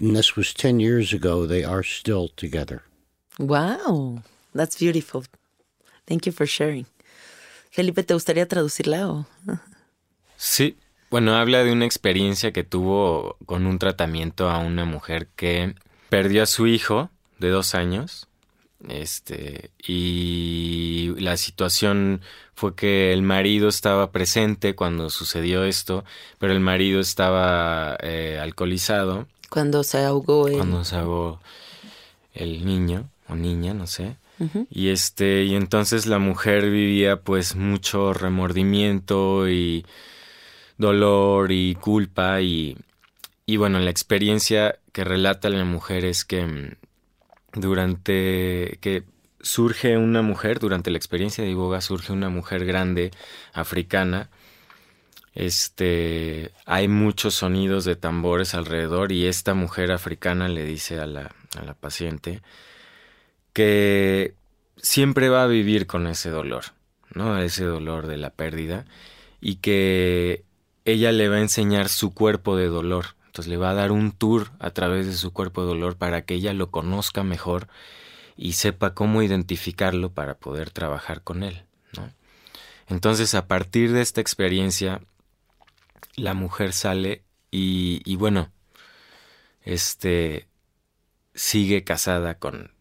and this was 10 years ago, they are still together. Wow, that's beautiful. Thank you for sharing. Felipe, ¿te gustaría traducirla o? Sí, bueno, habla de una experiencia que tuvo con un tratamiento a una mujer que perdió a su hijo de dos años este, y la situación fue que el marido estaba presente cuando sucedió esto, pero el marido estaba eh, alcoholizado. Cuando se ahogó el... Cuando se ahogó el niño o niña, no sé. Y este, y entonces la mujer vivía pues mucho remordimiento y dolor y culpa y, y bueno, la experiencia que relata la mujer es que mm, durante que surge una mujer, durante la experiencia de Iboga surge una mujer grande africana. Este, hay muchos sonidos de tambores alrededor y esta mujer africana le dice a la, a la paciente que siempre va a vivir con ese dolor, ¿no? Ese dolor de la pérdida y que ella le va a enseñar su cuerpo de dolor. Entonces le va a dar un tour a través de su cuerpo de dolor para que ella lo conozca mejor y sepa cómo identificarlo para poder trabajar con él. ¿no? Entonces a partir de esta experiencia, la mujer sale y, y bueno, este sigue casada con,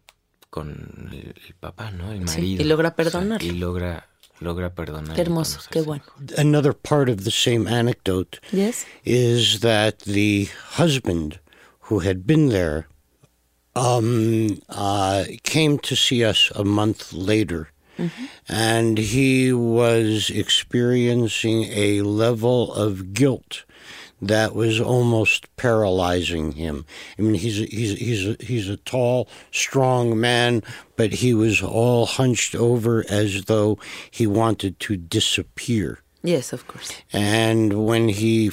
con el, el papá, ¿no? El marido. Sí, y logra O sea, perdonarlo. y logra, logra perdonar. Qué hermoso, qué bueno. Another part of the same anecdote Yes. is that the husband who had been there um, uh, came to see us a month later. And he was experiencing a level of guilt that was almost paralyzing him. I mean, he's a, he's he's a, he's a tall, strong man, but he was all hunched over as though he wanted to disappear. Yes, of course. And when he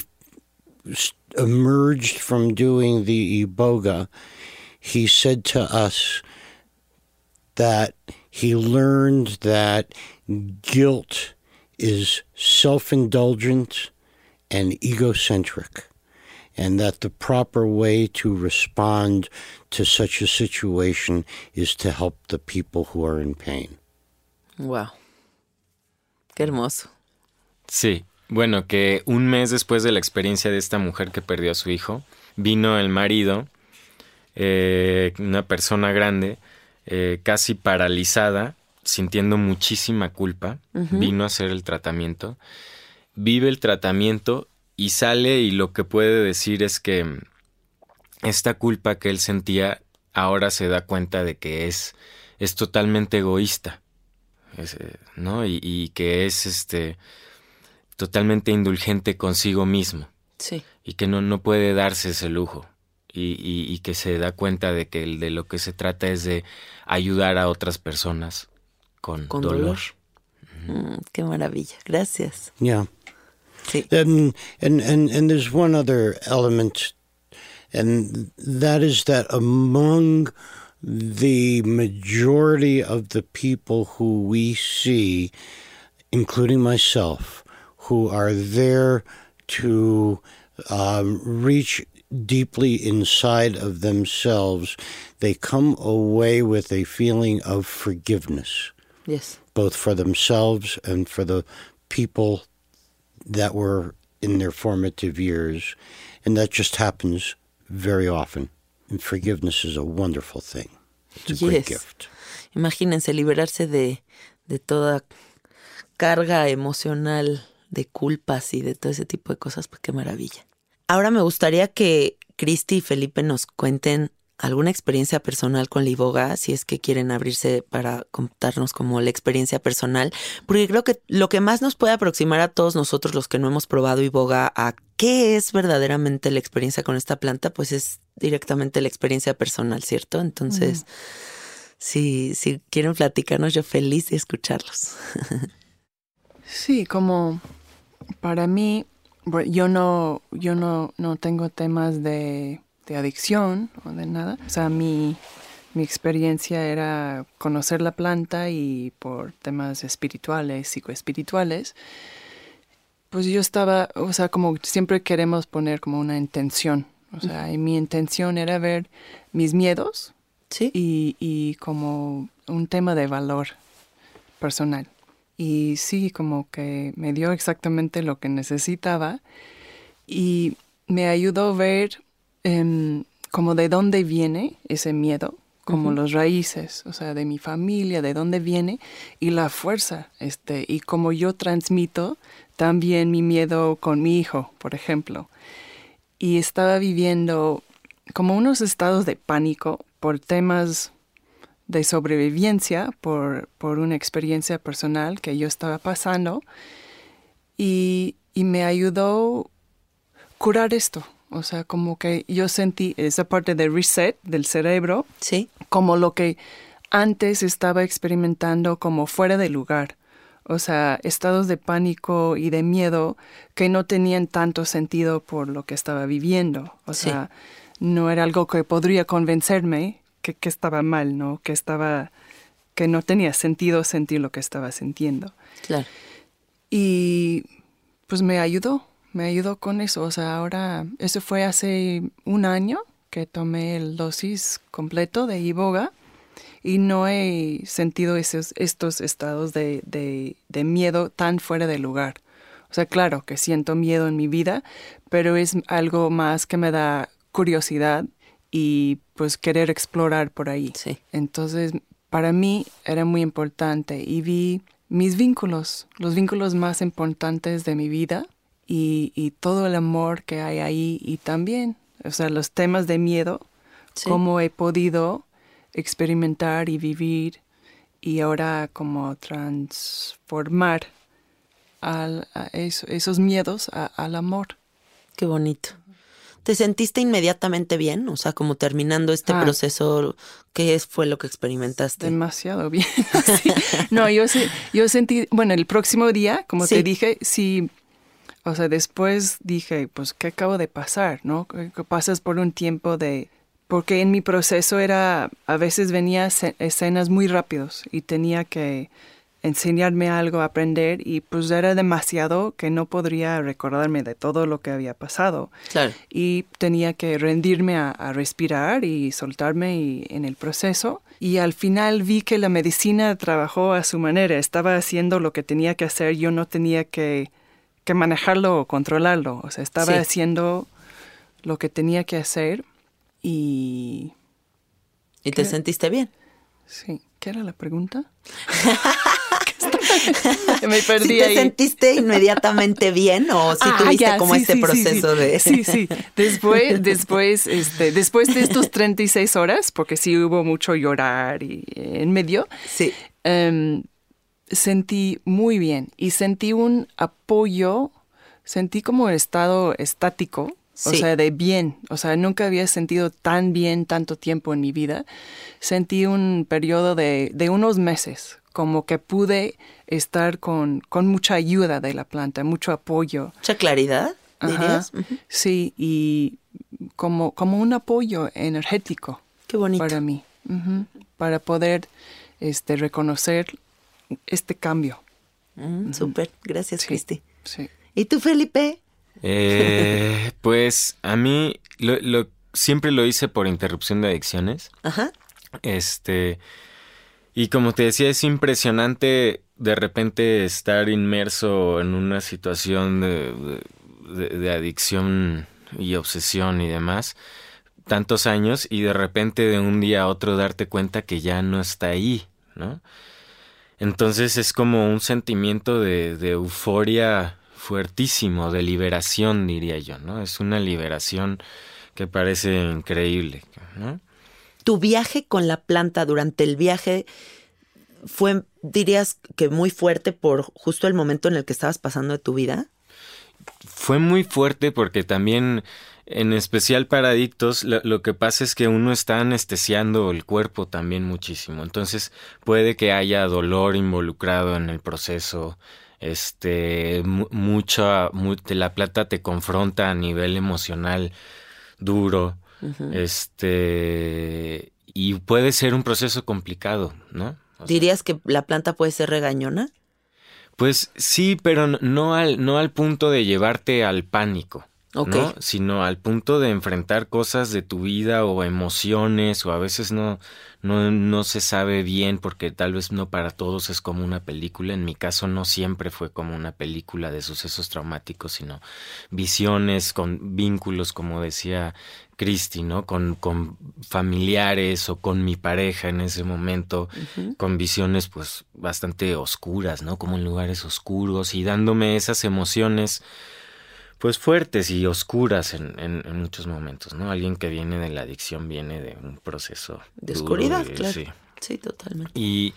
emerged from doing the iboga, he said to us that he learned that guilt is self indulgent and egocentric, and that the proper way to respond to such a situation is to help the people who are in pain. Wow. Qué hermoso. Sí, bueno, que un mes después de la experiencia de esta mujer que perdió a su hijo, vino el marido, eh, una persona grande, eh, casi paralizada, sintiendo muchísima culpa, vino a hacer el tratamiento, vive el tratamiento y sale y lo que puede decir es que esta culpa que él sentía ahora se da cuenta de que es, es totalmente egoísta, eh, ¿no? Y, y que es este totalmente indulgente consigo mismo Sí. y que no, no puede darse ese lujo y, y- y que se da cuenta de que el- de lo que se trata es de ayudar a otras personas con, Con dolor. dolor. Mm, qué maravilla. Gracias. Yeah. Um, and, and, and there's one other element, and that is that among the majority of the people who we see, including myself, who are there to um, reach deeply inside of themselves, they come away with a feeling of forgiveness Yes. both for themselves and for the people that were in their formative years. And that just happens very often. And forgiveness is a wonderful thing. It's a great Yes. gift. Imagínense liberarse de, de toda carga emocional, de culpas y de todo ese tipo de cosas, pues qué maravilla. Ahora me gustaría que Cristi y Felipe nos cuenten alguna experiencia personal con la iboga, si es que quieren abrirse para contarnos como la experiencia personal, porque creo que lo que más nos puede aproximar a todos nosotros los que no hemos probado iboga a qué es verdaderamente la experiencia con esta planta, pues es directamente la experiencia personal, ¿cierto? Entonces, si, si quieren platicarnos, yo feliz de escucharlos. Sí, como para mí, yo no, yo no, no tengo temas de, de adicción o de nada. O sea, mi, mi experiencia era conocer la planta y por temas espirituales, psicoespirituales, pues yo estaba, o sea, como siempre queremos poner como una intención. O sea, y mi intención era ver mis miedos Sí. y, y como un tema de valor personal. Y sí, como que me dio exactamente lo que necesitaba y me ayudó a ver em, como de dónde viene ese miedo, como los raíces, o sea, de mi familia, de dónde viene y la fuerza, este, y como yo transmito también mi miedo con mi hijo, por ejemplo. Y estaba viviendo como unos estados de pánico por temas de sobrevivencia, por, por una experiencia personal que yo estaba pasando y, y me ayudó curar esto. O sea, como que yo sentí esa parte de reset del cerebro Sí. como lo que antes estaba experimentando como fuera de lugar. O sea, estados de pánico y de miedo que no tenían tanto sentido por lo que estaba viviendo. O Sí. sea, no era algo que podría convencerme que, que estaba mal, ¿no? Que estaba, que no tenía sentido sentir lo que estaba sintiendo. Claro. Y pues me ayudó, me ayudó con eso. O sea, ahora, eso fue hace un año que tomé el dosis completo de iboga y no he sentido esos, estos estados de, de, miedo tan fuera de lugar. O sea, claro que siento miedo en mi vida, pero es algo más que me da curiosidad y pues querer explorar por ahí. Sí. Entonces, para mí era muy importante y vi mis vínculos, los vínculos más importantes de mi vida y, y todo el amor que hay ahí y también, o sea, los temas de miedo, cómo he podido experimentar y vivir y ahora como transformar al, a esos miedos al amor. Qué bonito. ¿Te sentiste inmediatamente bien? O sea, como terminando este ah. proceso, ¿qué fue lo que experimentaste? Demasiado bien. No, yo, yo sentí, bueno, el próximo día, como te dije, sí, o sea, después dije, pues, ¿qué acabo de pasar? ¿No? Que pasas por un tiempo de porque en mi proceso era, a veces venía escenas muy rápidos y tenía que enseñarme algo, aprender y pues era demasiado que no podría recordarme de todo lo que había pasado. Claro. Y tenía que rendirme a, respirar y soltarme en el proceso. Y al final vi que la medicina trabajó a su manera, estaba haciendo lo que tenía que hacer, yo no tenía que, que manejarlo o controlarlo, o sea, estaba haciendo lo que tenía que hacer y... ¿Y te sentiste bien? Sí. ¿Qué era la pregunta? Me perdí ¿Sí te sentiste inmediatamente bien o si ah, tuviste como este proceso de...? Sí, sí. Después, después, este, después de estos 36 horas, porque sí hubo mucho llorar y en medio, sí. Em, sentí muy bien y sentí un apoyo, sentí como estado estático o sea, de bien. O sea, nunca había sentido tan bien tanto tiempo en mi vida. Sentí un periodo de, de unos meses, como que pude estar con, con, mucha ayuda de la planta, mucho apoyo. Mucha claridad, dirías. Sí, y como, como un apoyo energético. Qué bonito. Para mí. Para poder este, reconocer este cambio. Mm, súper, gracias, Cristi. Sí. ¿Y tú, Felipe? Eh, pues a mí lo, siempre lo hice por interrupción de adicciones. Ajá. Este. Y como te decía, es impresionante de repente estar inmerso en una situación de, de, adicción y obsesión y demás, tantos años, y de repente de un día a otro darte cuenta que ya no está ahí, ¿no? Entonces es como un sentimiento de, de euforia fuertísimo de liberación, diría yo, ¿no? Es una liberación que parece increíble, ¿no? Tu viaje con la planta durante el viaje fue, dirías que muy fuerte por justo el momento en el que estabas pasando de tu vida. Fue muy fuerte porque también, en especial para adictos, lo, lo, que pasa es que uno está anestesiando el cuerpo también muchísimo. Entonces puede que haya dolor involucrado en el proceso, este, mucha, la plata te confronta a nivel emocional duro, este, y puede ser un proceso complicado, ¿no? ¿Dirías que la planta puede ser regañona? Pues sí, pero no al, no al punto de llevarte al pánico. ¿No? Sino al punto de enfrentar cosas de tu vida o emociones o a veces no, no, no se sabe bien porque tal vez no para todos es como una película. En mi caso no siempre fue como una película de sucesos traumáticos, sino visiones con vínculos, como decía Cristi, ¿no? Con, con familiares o con mi pareja en ese momento, con visiones pues bastante oscuras, ¿no? Como en lugares oscuros y dándome esas emociones pues fuertes y oscuras en, en, muchos momentos, ¿no? Alguien que viene de la adicción viene de un proceso de oscuridad, claro. Sí. sí, totalmente. Y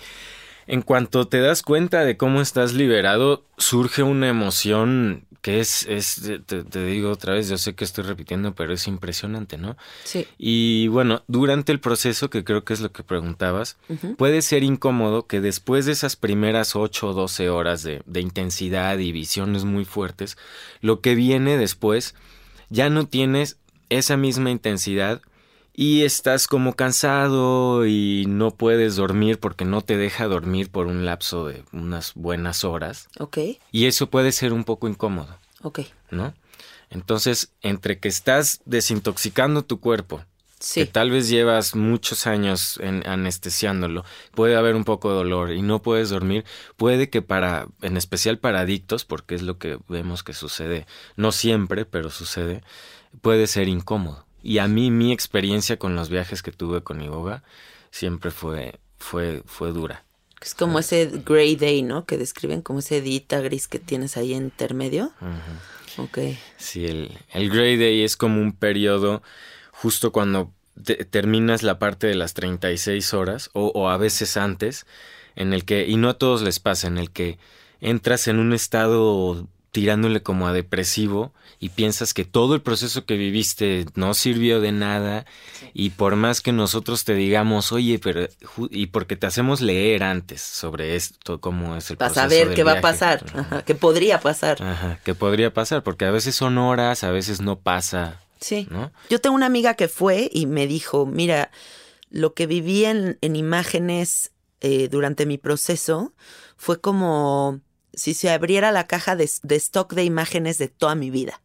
en cuanto te das cuenta de cómo estás liberado, surge una emoción que es, es te, digo otra vez, yo sé que estoy repitiendo, pero es impresionante, ¿no? Sí. Y bueno, durante el proceso, que creo que es lo que preguntabas, puede ser incómodo que después de esas primeras 8 o 12 horas de, de intensidad y visiones muy fuertes, lo que viene después, ya no tienes esa misma intensidad y estás como cansado y no puedes dormir porque no te deja dormir por un lapso de unas buenas horas. Ok. Y eso puede ser un poco incómodo. Ok. ¿No? Entonces, entre que estás desintoxicando tu cuerpo, que tal vez llevas muchos años en, anestesiándolo, puede haber un poco de dolor y no puedes dormir, puede que para, en especial para adictos, porque es lo que vemos que sucede, no siempre, pero sucede, puede ser incómodo. Y a mí mi experiencia con los viajes que tuve con Iboga siempre fue, fue, fue dura. Es como ese gray day, ¿no? Que describen como ese dita gris que tienes ahí intermedio. Ok. Sí, el, el gray day es como un periodo justo cuando terminas la parte de las 36 horas o, o a veces antes, en el que, y no a todos les pasa, en el que entras en un estado tirándole como a depresivo y piensas que todo el proceso que viviste no sirvió de nada y por más que nosotros te digamos, oye, pero y porque te hacemos leer antes sobre esto, cómo es el Para proceso. saber qué va a pasar, Ajá, qué podría pasar. Ajá, qué podría pasar, porque a veces son horas, a veces no pasa. Sí. ¿no? Yo tengo una amiga que fue y me dijo, mira, lo que viví en, en imágenes eh, durante mi proceso fue como si se abriera la caja de, stock de imágenes de toda mi vida.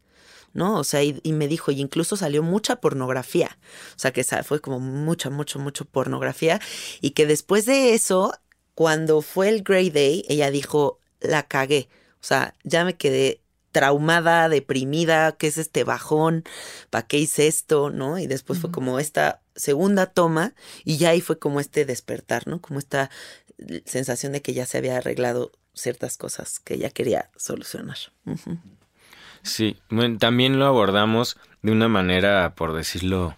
¿no? O sea, y, me dijo, y incluso salió mucha pornografía. O sea, que fue como mucha, mucho, mucho pornografía. Y que después de eso, cuando fue el Grey Day, ella dijo, la cagué. O sea, ya me quedé traumada, deprimida, ¿qué es este bajón? ¿Para qué hice esto? ¿No? Y después fue como esta segunda toma y ya ahí fue como este despertar, ¿no? Como esta sensación de que ya se había arreglado ciertas cosas que ella quería solucionar. Sí, también lo abordamos de una manera, por decirlo,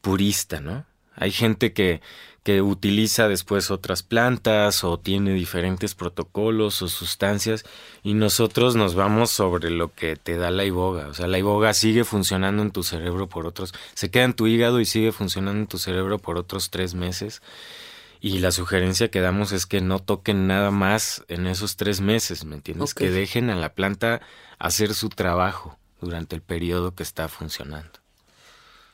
purista, ¿no? Hay gente que, que utiliza después otras plantas o tiene diferentes protocolos o sustancias y nosotros nos vamos sobre lo que te da la iboga. O sea, la iboga sigue funcionando en tu cerebro por otros, se queda en tu hígado y sigue funcionando en tu cerebro por otros tres meses y la sugerencia que damos es que no toquen nada más en esos tres meses, ¿me entiendes? Que dejen a la planta hacer su trabajo durante el periodo que está funcionando.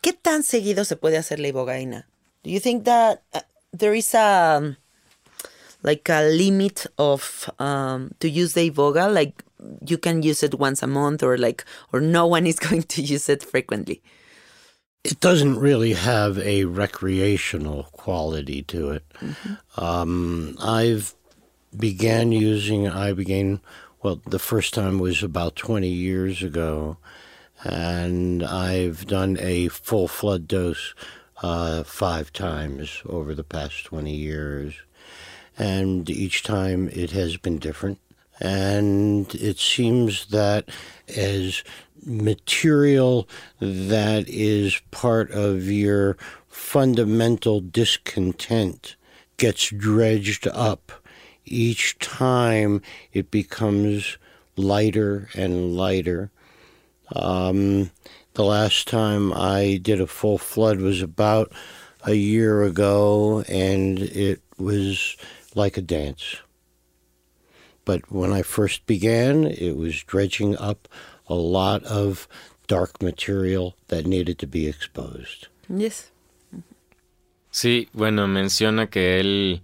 ¿Qué tan seguido se puede hacer la ibogaina? Do you think that uh, there is a um, like a limit of um, to use the iboga? Like you can use it once a month, or like or no one is going to use it frequently. It doesn't really have a recreational quality to it. Mm-hmm. Um, I've began using. I began. Well, the first time was about twenty years ago, and I've done a full flood dose uh, five times over the past twenty years, and each time it has been different. And it seems that as material that is part of your fundamental discontent gets dredged up. Each time it becomes lighter and lighter. Um, the last time I did a full flood was about a year ago, and it was like a dance. But when I first began, it was dredging up a lot of dark material that needed to be exposed. Yes. Sí, bueno, menciona que él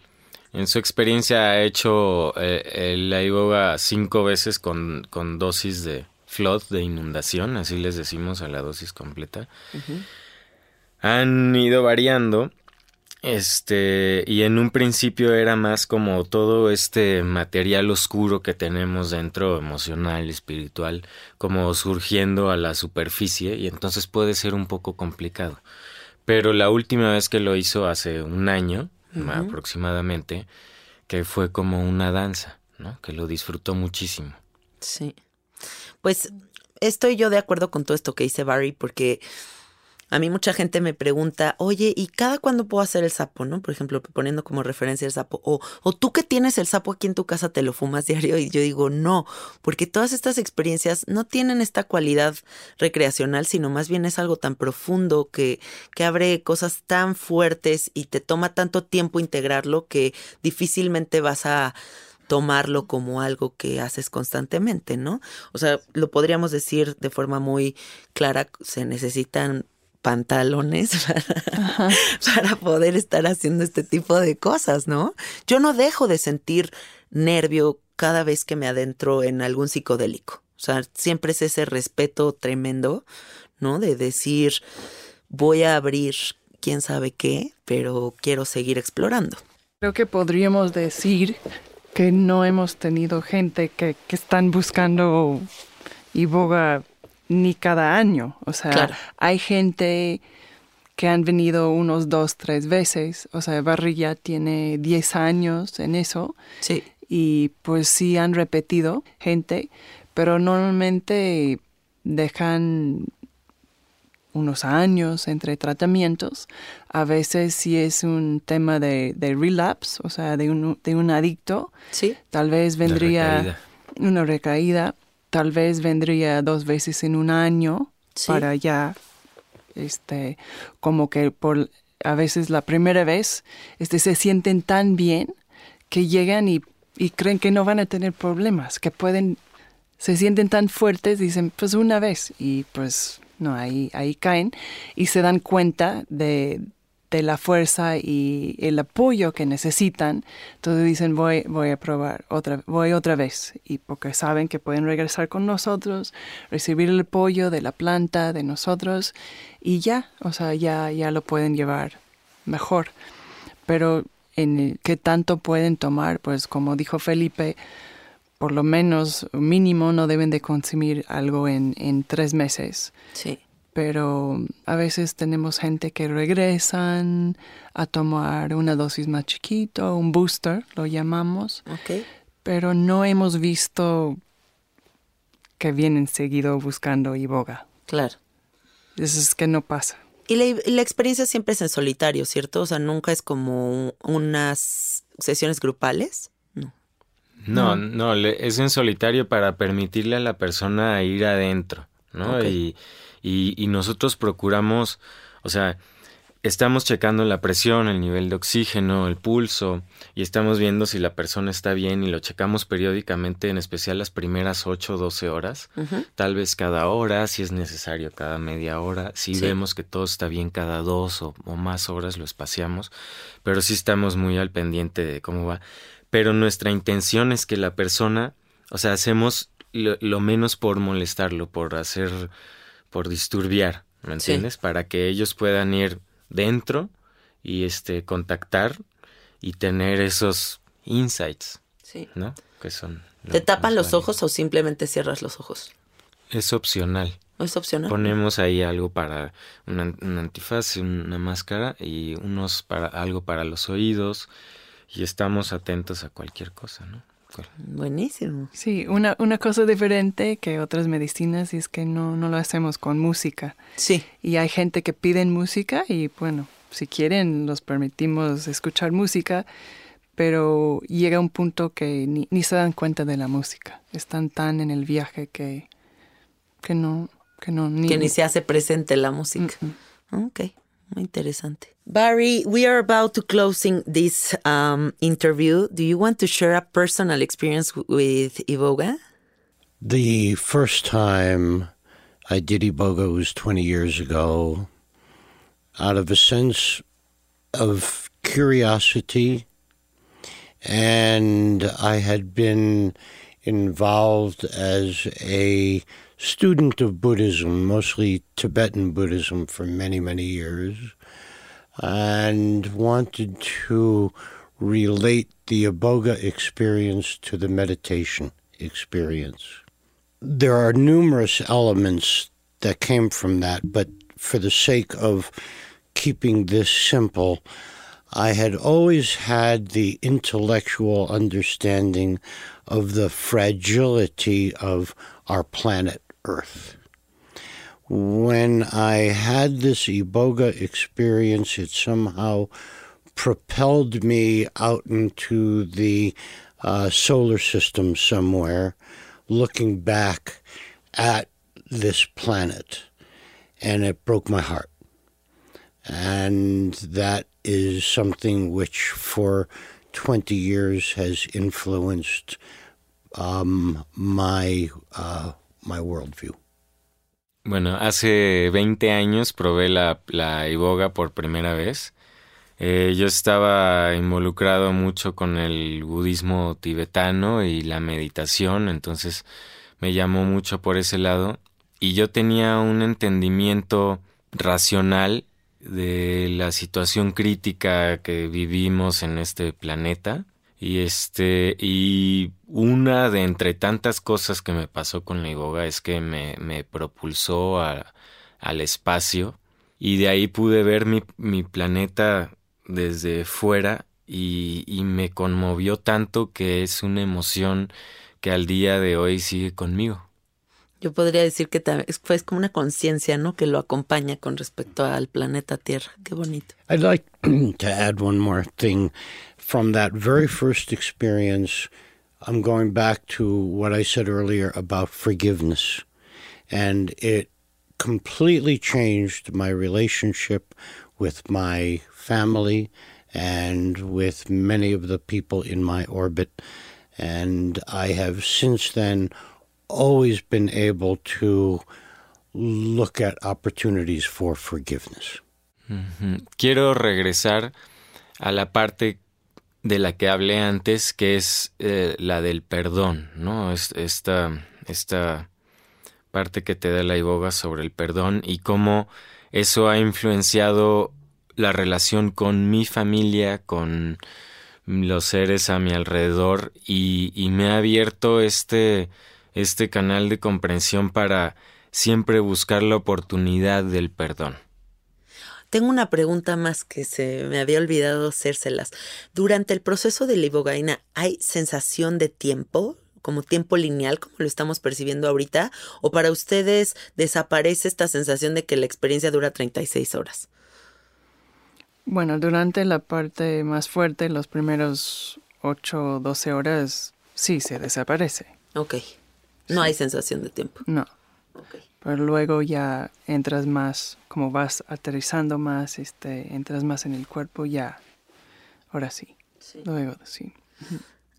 en su experiencia ha hecho eh, la iboga cinco veces con, con, dosis de flood, de inundación, así les decimos a la dosis completa. Uh -huh. Han ido variando este, y en un principio era más como todo este material oscuro que tenemos dentro, emocional, espiritual, como surgiendo a la superficie, y entonces puede ser un poco complicado. Pero la última vez que lo hizo hace un año, uh -huh. aproximadamente, que fue como una danza, ¿no? Que lo disfrutó muchísimo. Sí. Pues estoy yo de acuerdo con todo esto que dice Barry, porque a mí mucha gente me pregunta, oye, ¿y cada cuándo puedo hacer el sapo? ¿No? Por ejemplo, poniendo como referencia el sapo. O, o tú que tienes el sapo aquí en tu casa, ¿te lo fumas diario? Y yo digo, no, porque todas estas experiencias no tienen esta cualidad recreacional, sino más bien es algo tan profundo que, que abre cosas tan fuertes y te toma tanto tiempo integrarlo que difícilmente vas a tomarlo como algo que haces constantemente, ¿no? O sea, lo podríamos decir de forma muy clara, se necesitan pantalones para, para, poder estar haciendo este tipo de cosas, ¿no? Yo no dejo de sentir nervio cada vez que me adentro en algún psicodélico. O sea, siempre es ese respeto tremendo, ¿no? De decir, voy a abrir quién sabe qué, pero quiero seguir explorando. Creo que podríamos decir que no hemos tenido gente que, que están buscando iboga ni cada año. O sea, hay gente que han venido unos dos, tres veces. O sea, Barry ya tiene 10 años en eso. Sí. Y pues sí han repetido gente, pero normalmente dejan unos años entre tratamientos. A veces si es un tema de, de relapse, o sea, de un, de un adicto, ¿Sí? tal vez vendría una recaída, tal vez vendría dos veces en un año para ya, este, como que por a veces la primera vez, este, se sienten tan bien que llegan y, y creen que no van a tener problemas, que pueden se sienten tan fuertes, dicen, pues una vez, y pues no, ahí, ahí caen y se dan cuenta de, de la fuerza y el apoyo que necesitan. Entonces dicen, voy, voy a probar otra, voy otra vez. Y porque saben que pueden regresar con nosotros, recibir el apoyo de la planta, de nosotros, y ya, o sea, ya, ya lo pueden llevar mejor. Pero en qué tanto pueden tomar, pues como dijo Felipe, por lo menos mínimo no deben de consumir algo en, en tres meses. Sí. Pero a veces tenemos gente que regresan a tomar una dosis más chiquito, un booster, lo llamamos. Ok. Pero no hemos visto que vienen seguido buscando iboga. Claro. Eso es que no pasa. Y la, la, experiencia siempre es en solitario, ¿cierto? O sea, nunca es como unas sesiones grupales. No, no, es en solitario para permitirle a la persona ir adentro, ¿no? Y, y, y, nosotros procuramos, o sea, estamos checando la presión, el nivel de oxígeno, el pulso, y estamos viendo si la persona está bien y lo checamos periódicamente, en especial las primeras 8 o 12 horas, tal vez cada hora, si es necesario cada media hora, si sí. vemos que todo está bien cada dos o, o más horas lo espaciamos, pero sí estamos muy al pendiente de cómo va pero nuestra intención es que la persona, o sea, hacemos lo, lo menos por molestarlo, por hacer, por disturbiar, ¿me entiendes? Sí. Para que ellos puedan ir dentro y este contactar y tener esos insights, sí. ¿no? Que son. ¿Te tapan los ojos o simplemente cierras los ojos? Es opcional. ¿Es opcional? Ponemos ahí algo para un, un antifaz, una máscara y unos para algo para los oídos y estamos atentos a cualquier cosa, ¿no? Buenísimo. Sí, una, una cosa diferente que otras medicinas es que no, no lo hacemos con música. Sí. Y hay gente que piden música y bueno, si quieren los permitimos escuchar música, pero llega un punto que ni, ni se dan cuenta de la música. Están tan en el viaje que, que no... Que, no, ni, que ni se hace presente la música. Ok. Muy interesante. Barry, we are about to closing this um, interview. Do you want to share a personal experience with Iboga? The first time I did Iboga was 20 years ago. Out of a sense of curiosity, and I had been involved as a student of Buddhism, mostly Tibetan Buddhism, for many, many years, and wanted to relate the Aboga experience to the meditation experience. There are numerous elements that came from that, but for the sake of keeping this simple, I had always had the intellectual understanding of the fragility of our planet Earth. When I had this Iboga experience, it somehow propelled me out into the uh, solar system somewhere, looking back at this planet, and it broke my heart. And that is something which, for 20 years, has influenced um, my uh, worldview. Bueno, hace 20 años probé la, la iboga por primera vez. Eh, yo estaba involucrado mucho con el budismo tibetano y la meditación, entonces me llamó mucho por ese lado y yo tenía un entendimiento racional de la situación crítica que vivimos en este planeta y este y una de entre tantas cosas que me pasó con la iboga es que me, me propulsó al espacio y de ahí pude ver mi, mi planeta desde fuera y, y, me conmovió tanto que es una emoción que al día de hoy sigue conmigo. Yo podría decir que fue como una conciencia, ¿no? Que lo acompaña con respecto al planeta Tierra. Qué bonito. I'd like to add one more thing. From that very first experience, I'm going back to what I said earlier about forgiveness. And it completely changed my relationship with my family and with many of the people in my orbit. And I have since then always been able to look at opportunities for forgiveness. Mm-hmm. Quiero regresar a la parte de la que hablé antes, que es eh, la del perdón, ¿no? Esta, esta parte que te da la iboga sobre el perdón y cómo eso ha influenciado la relación con mi familia, con los seres a mi alrededor y, y me ha abierto este, este canal de comprensión para siempre buscar la oportunidad del perdón. Tengo una pregunta más que se me había olvidado hacérselas. Durante el proceso de la ¿hay sensación de tiempo? como tiempo lineal, como lo estamos percibiendo ahorita, o para ustedes desaparece esta sensación de que la experiencia dura 36 horas? Bueno, durante la parte más fuerte, los primeros 8 o 12 horas, sí se desaparece. Ok. No hay sensación de tiempo. No. Okay. Pero luego ya entras más, como vas aterrizando más, este, entras más en el cuerpo, ya. Ahora sí. sí. Luego, sí.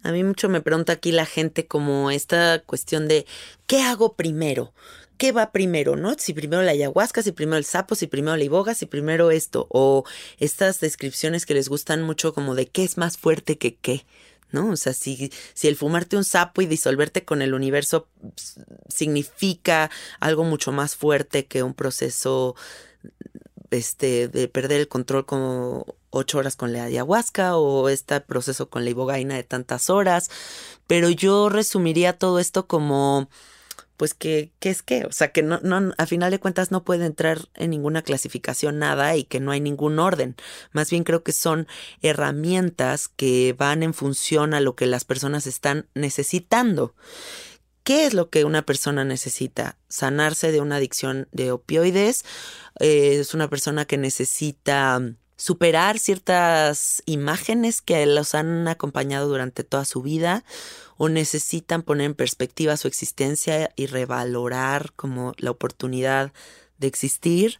A mí mucho me pregunta aquí la gente como esta cuestión de ¿qué hago primero? ¿Qué va primero, no? Si primero la ayahuasca, si primero el sapo, si primero la iboga, si primero esto. O estas descripciones que les gustan mucho como de qué es más fuerte que qué. ¿No? O sea, si, si el fumarte un sapo y disolverte con el universo significa algo mucho más fuerte que un proceso este, de perder el control como ocho horas con la ayahuasca o este proceso con la ibogaina de tantas horas, pero yo resumiría todo esto como pues que, ¿qué es qué? O sea, que no, no, a final de cuentas no puede entrar en ninguna clasificación nada y que no hay ningún orden. Más bien creo que son herramientas que van en función a lo que las personas están necesitando. ¿Qué es lo que una persona necesita? Sanarse de una adicción de opioides. Eh, es una persona que necesita superar ciertas imágenes que los han acompañado durante toda su vida o necesitan poner en perspectiva su existencia y revalorar como la oportunidad de existir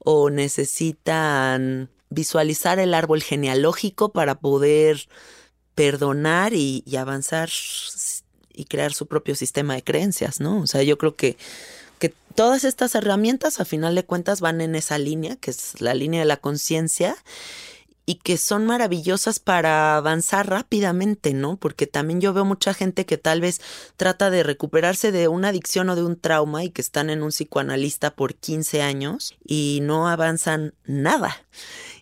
o necesitan visualizar el árbol genealógico para poder perdonar y, avanzar y crear su propio sistema de creencias, ¿no? O sea, yo creo que todas estas herramientas a final de cuentas van en esa línea, que es la línea de la conciencia y que son maravillosas para avanzar rápidamente, ¿no? Porque también yo veo mucha gente que tal vez trata de recuperarse de una adicción o de un trauma y que están en un psicoanalista por 15 años y no avanzan nada.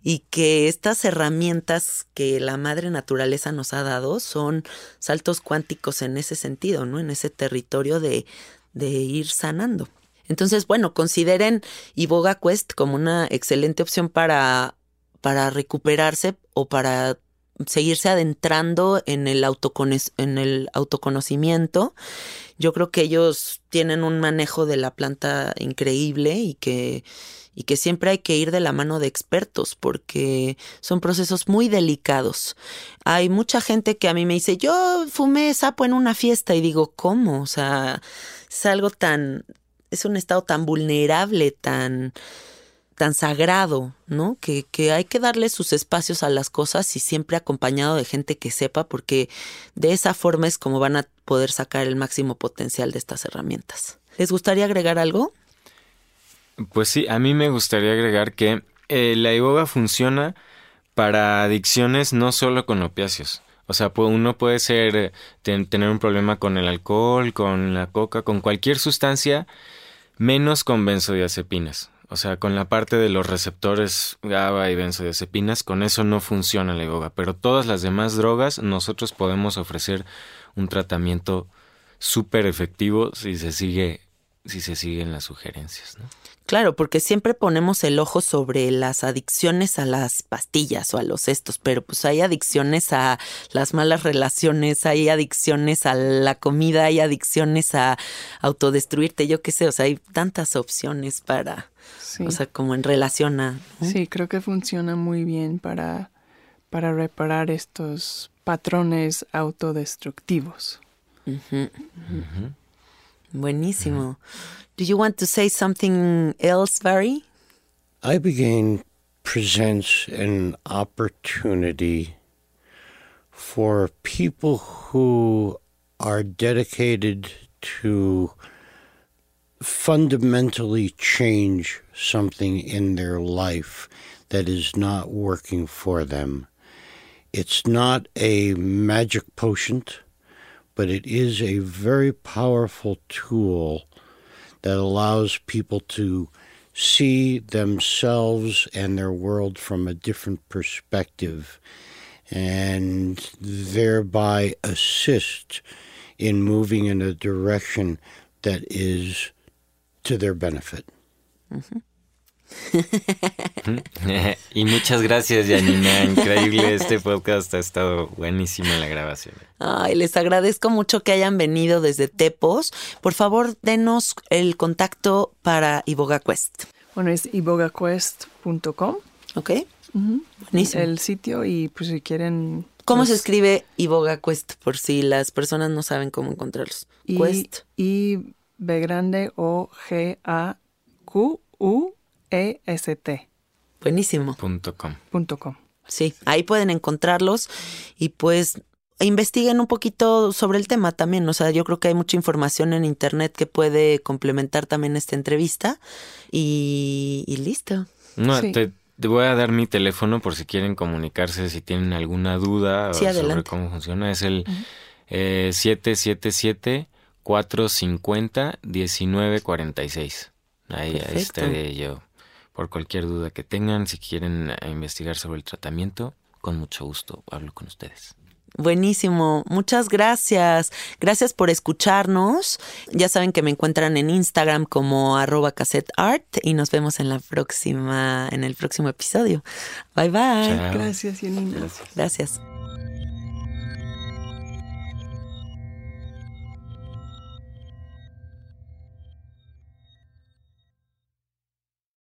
Y que estas herramientas que la madre naturaleza nos ha dado son saltos cuánticos en ese sentido, ¿no? En ese territorio de, de ir sanando. Entonces, bueno, consideren Iboga Quest como una excelente opción para, para recuperarse o para seguirse adentrando en el, en el autoconocimiento. Yo creo que ellos tienen un manejo de la planta increíble y que, y que siempre hay que ir de la mano de expertos porque son procesos muy delicados. Hay mucha gente que a mí me dice, yo fumé sapo en una fiesta y digo, ¿cómo? O sea, es algo tan, es un estado tan vulnerable, tan, tan sagrado, ¿no? Que, que, hay que darle sus espacios a las cosas y siempre acompañado de gente que sepa, porque de esa forma es como van a poder sacar el máximo potencial de estas herramientas. ¿Les gustaría agregar algo? Pues sí, a mí me gustaría agregar que eh, la iboga funciona para adicciones no solo con opiáceos. O sea, uno puede ser, tener un problema con el alcohol, con la coca, con cualquier sustancia, menos con benzodiazepinas. O sea, con la parte de los receptores GABA y benzodiazepinas, con eso no funciona la yoga. Pero todas las demás drogas, nosotros podemos ofrecer un tratamiento súper efectivo si se sigue, si se siguen las sugerencias. ¿no? Claro, porque siempre ponemos el ojo sobre las adicciones a las pastillas o a los estos, pero pues hay adicciones a las malas relaciones, hay adicciones a la comida, hay adicciones a autodestruirte, yo qué sé, o sea, hay tantas opciones para, o sea, como en relación a... Sí, creo que funciona muy bien para, para reparar estos patrones autodestructivos. Buenísimo. Do you want to say something else, Barry? Ibogaine presents an opportunity for people who are dedicated to fundamentally change something in their life that is not working for them. It's not a magic potion but it is a very powerful tool that allows people to see themselves and their world from a different perspective and thereby assist in moving in a direction that is to their benefit. Mm-hmm. y muchas gracias, Janina. Increíble este podcast. Ha estado buenísima la grabación. Ay, les agradezco mucho que hayan venido desde Tepos. Por favor, denos el contacto para Iboga Quest. Bueno, es ibogaquest.com. Ok. Buenísimo. El sitio y pues si quieren... ¿Cómo se escribe Iboga Quest? Por si las personas no saben cómo encontrarlos. Quest. I B grande O G A Q U e-S-T. Buenísimo. Punto com. Punto com. Sí, ahí pueden encontrarlos y pues investiguen un poquito sobre el tema también. O sea, yo creo que hay mucha información en internet que puede complementar también esta entrevista y, listo. No, te, voy a dar mi teléfono por si quieren comunicarse, si tienen alguna duda sobre cómo funciona. Es el 777-450-1946. Eh, ahí, ahí estaré yo por cualquier duda que tengan, si quieren eh, investigar sobre el tratamiento, con mucho gusto hablo con ustedes. Buenísimo, muchas gracias. Gracias por escucharnos. Ya saben que me encuentran en Instagram como arroba cassetteart y nos vemos en la próxima, en el próximo episodio. Bye bye. Gracias, Yanina. Gracias. gracias.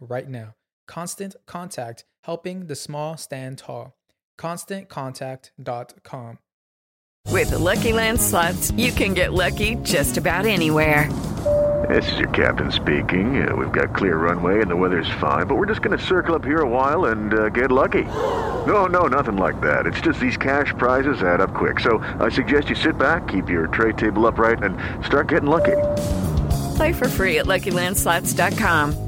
right now. Constant Contact, helping the small stand tall. ConstantContact.com. With the Lucky Land slots, you can get lucky just about anywhere. This is your captain speaking. Uh, we've got clear runway and the weather's fine, but we're just going to circle up here a while and uh, get lucky. No, no, nothing like that. It's just these cash prizes add up quick. So I suggest you sit back, keep your tray table upright, and start getting lucky. Play for free at LuckyLandSlots.com.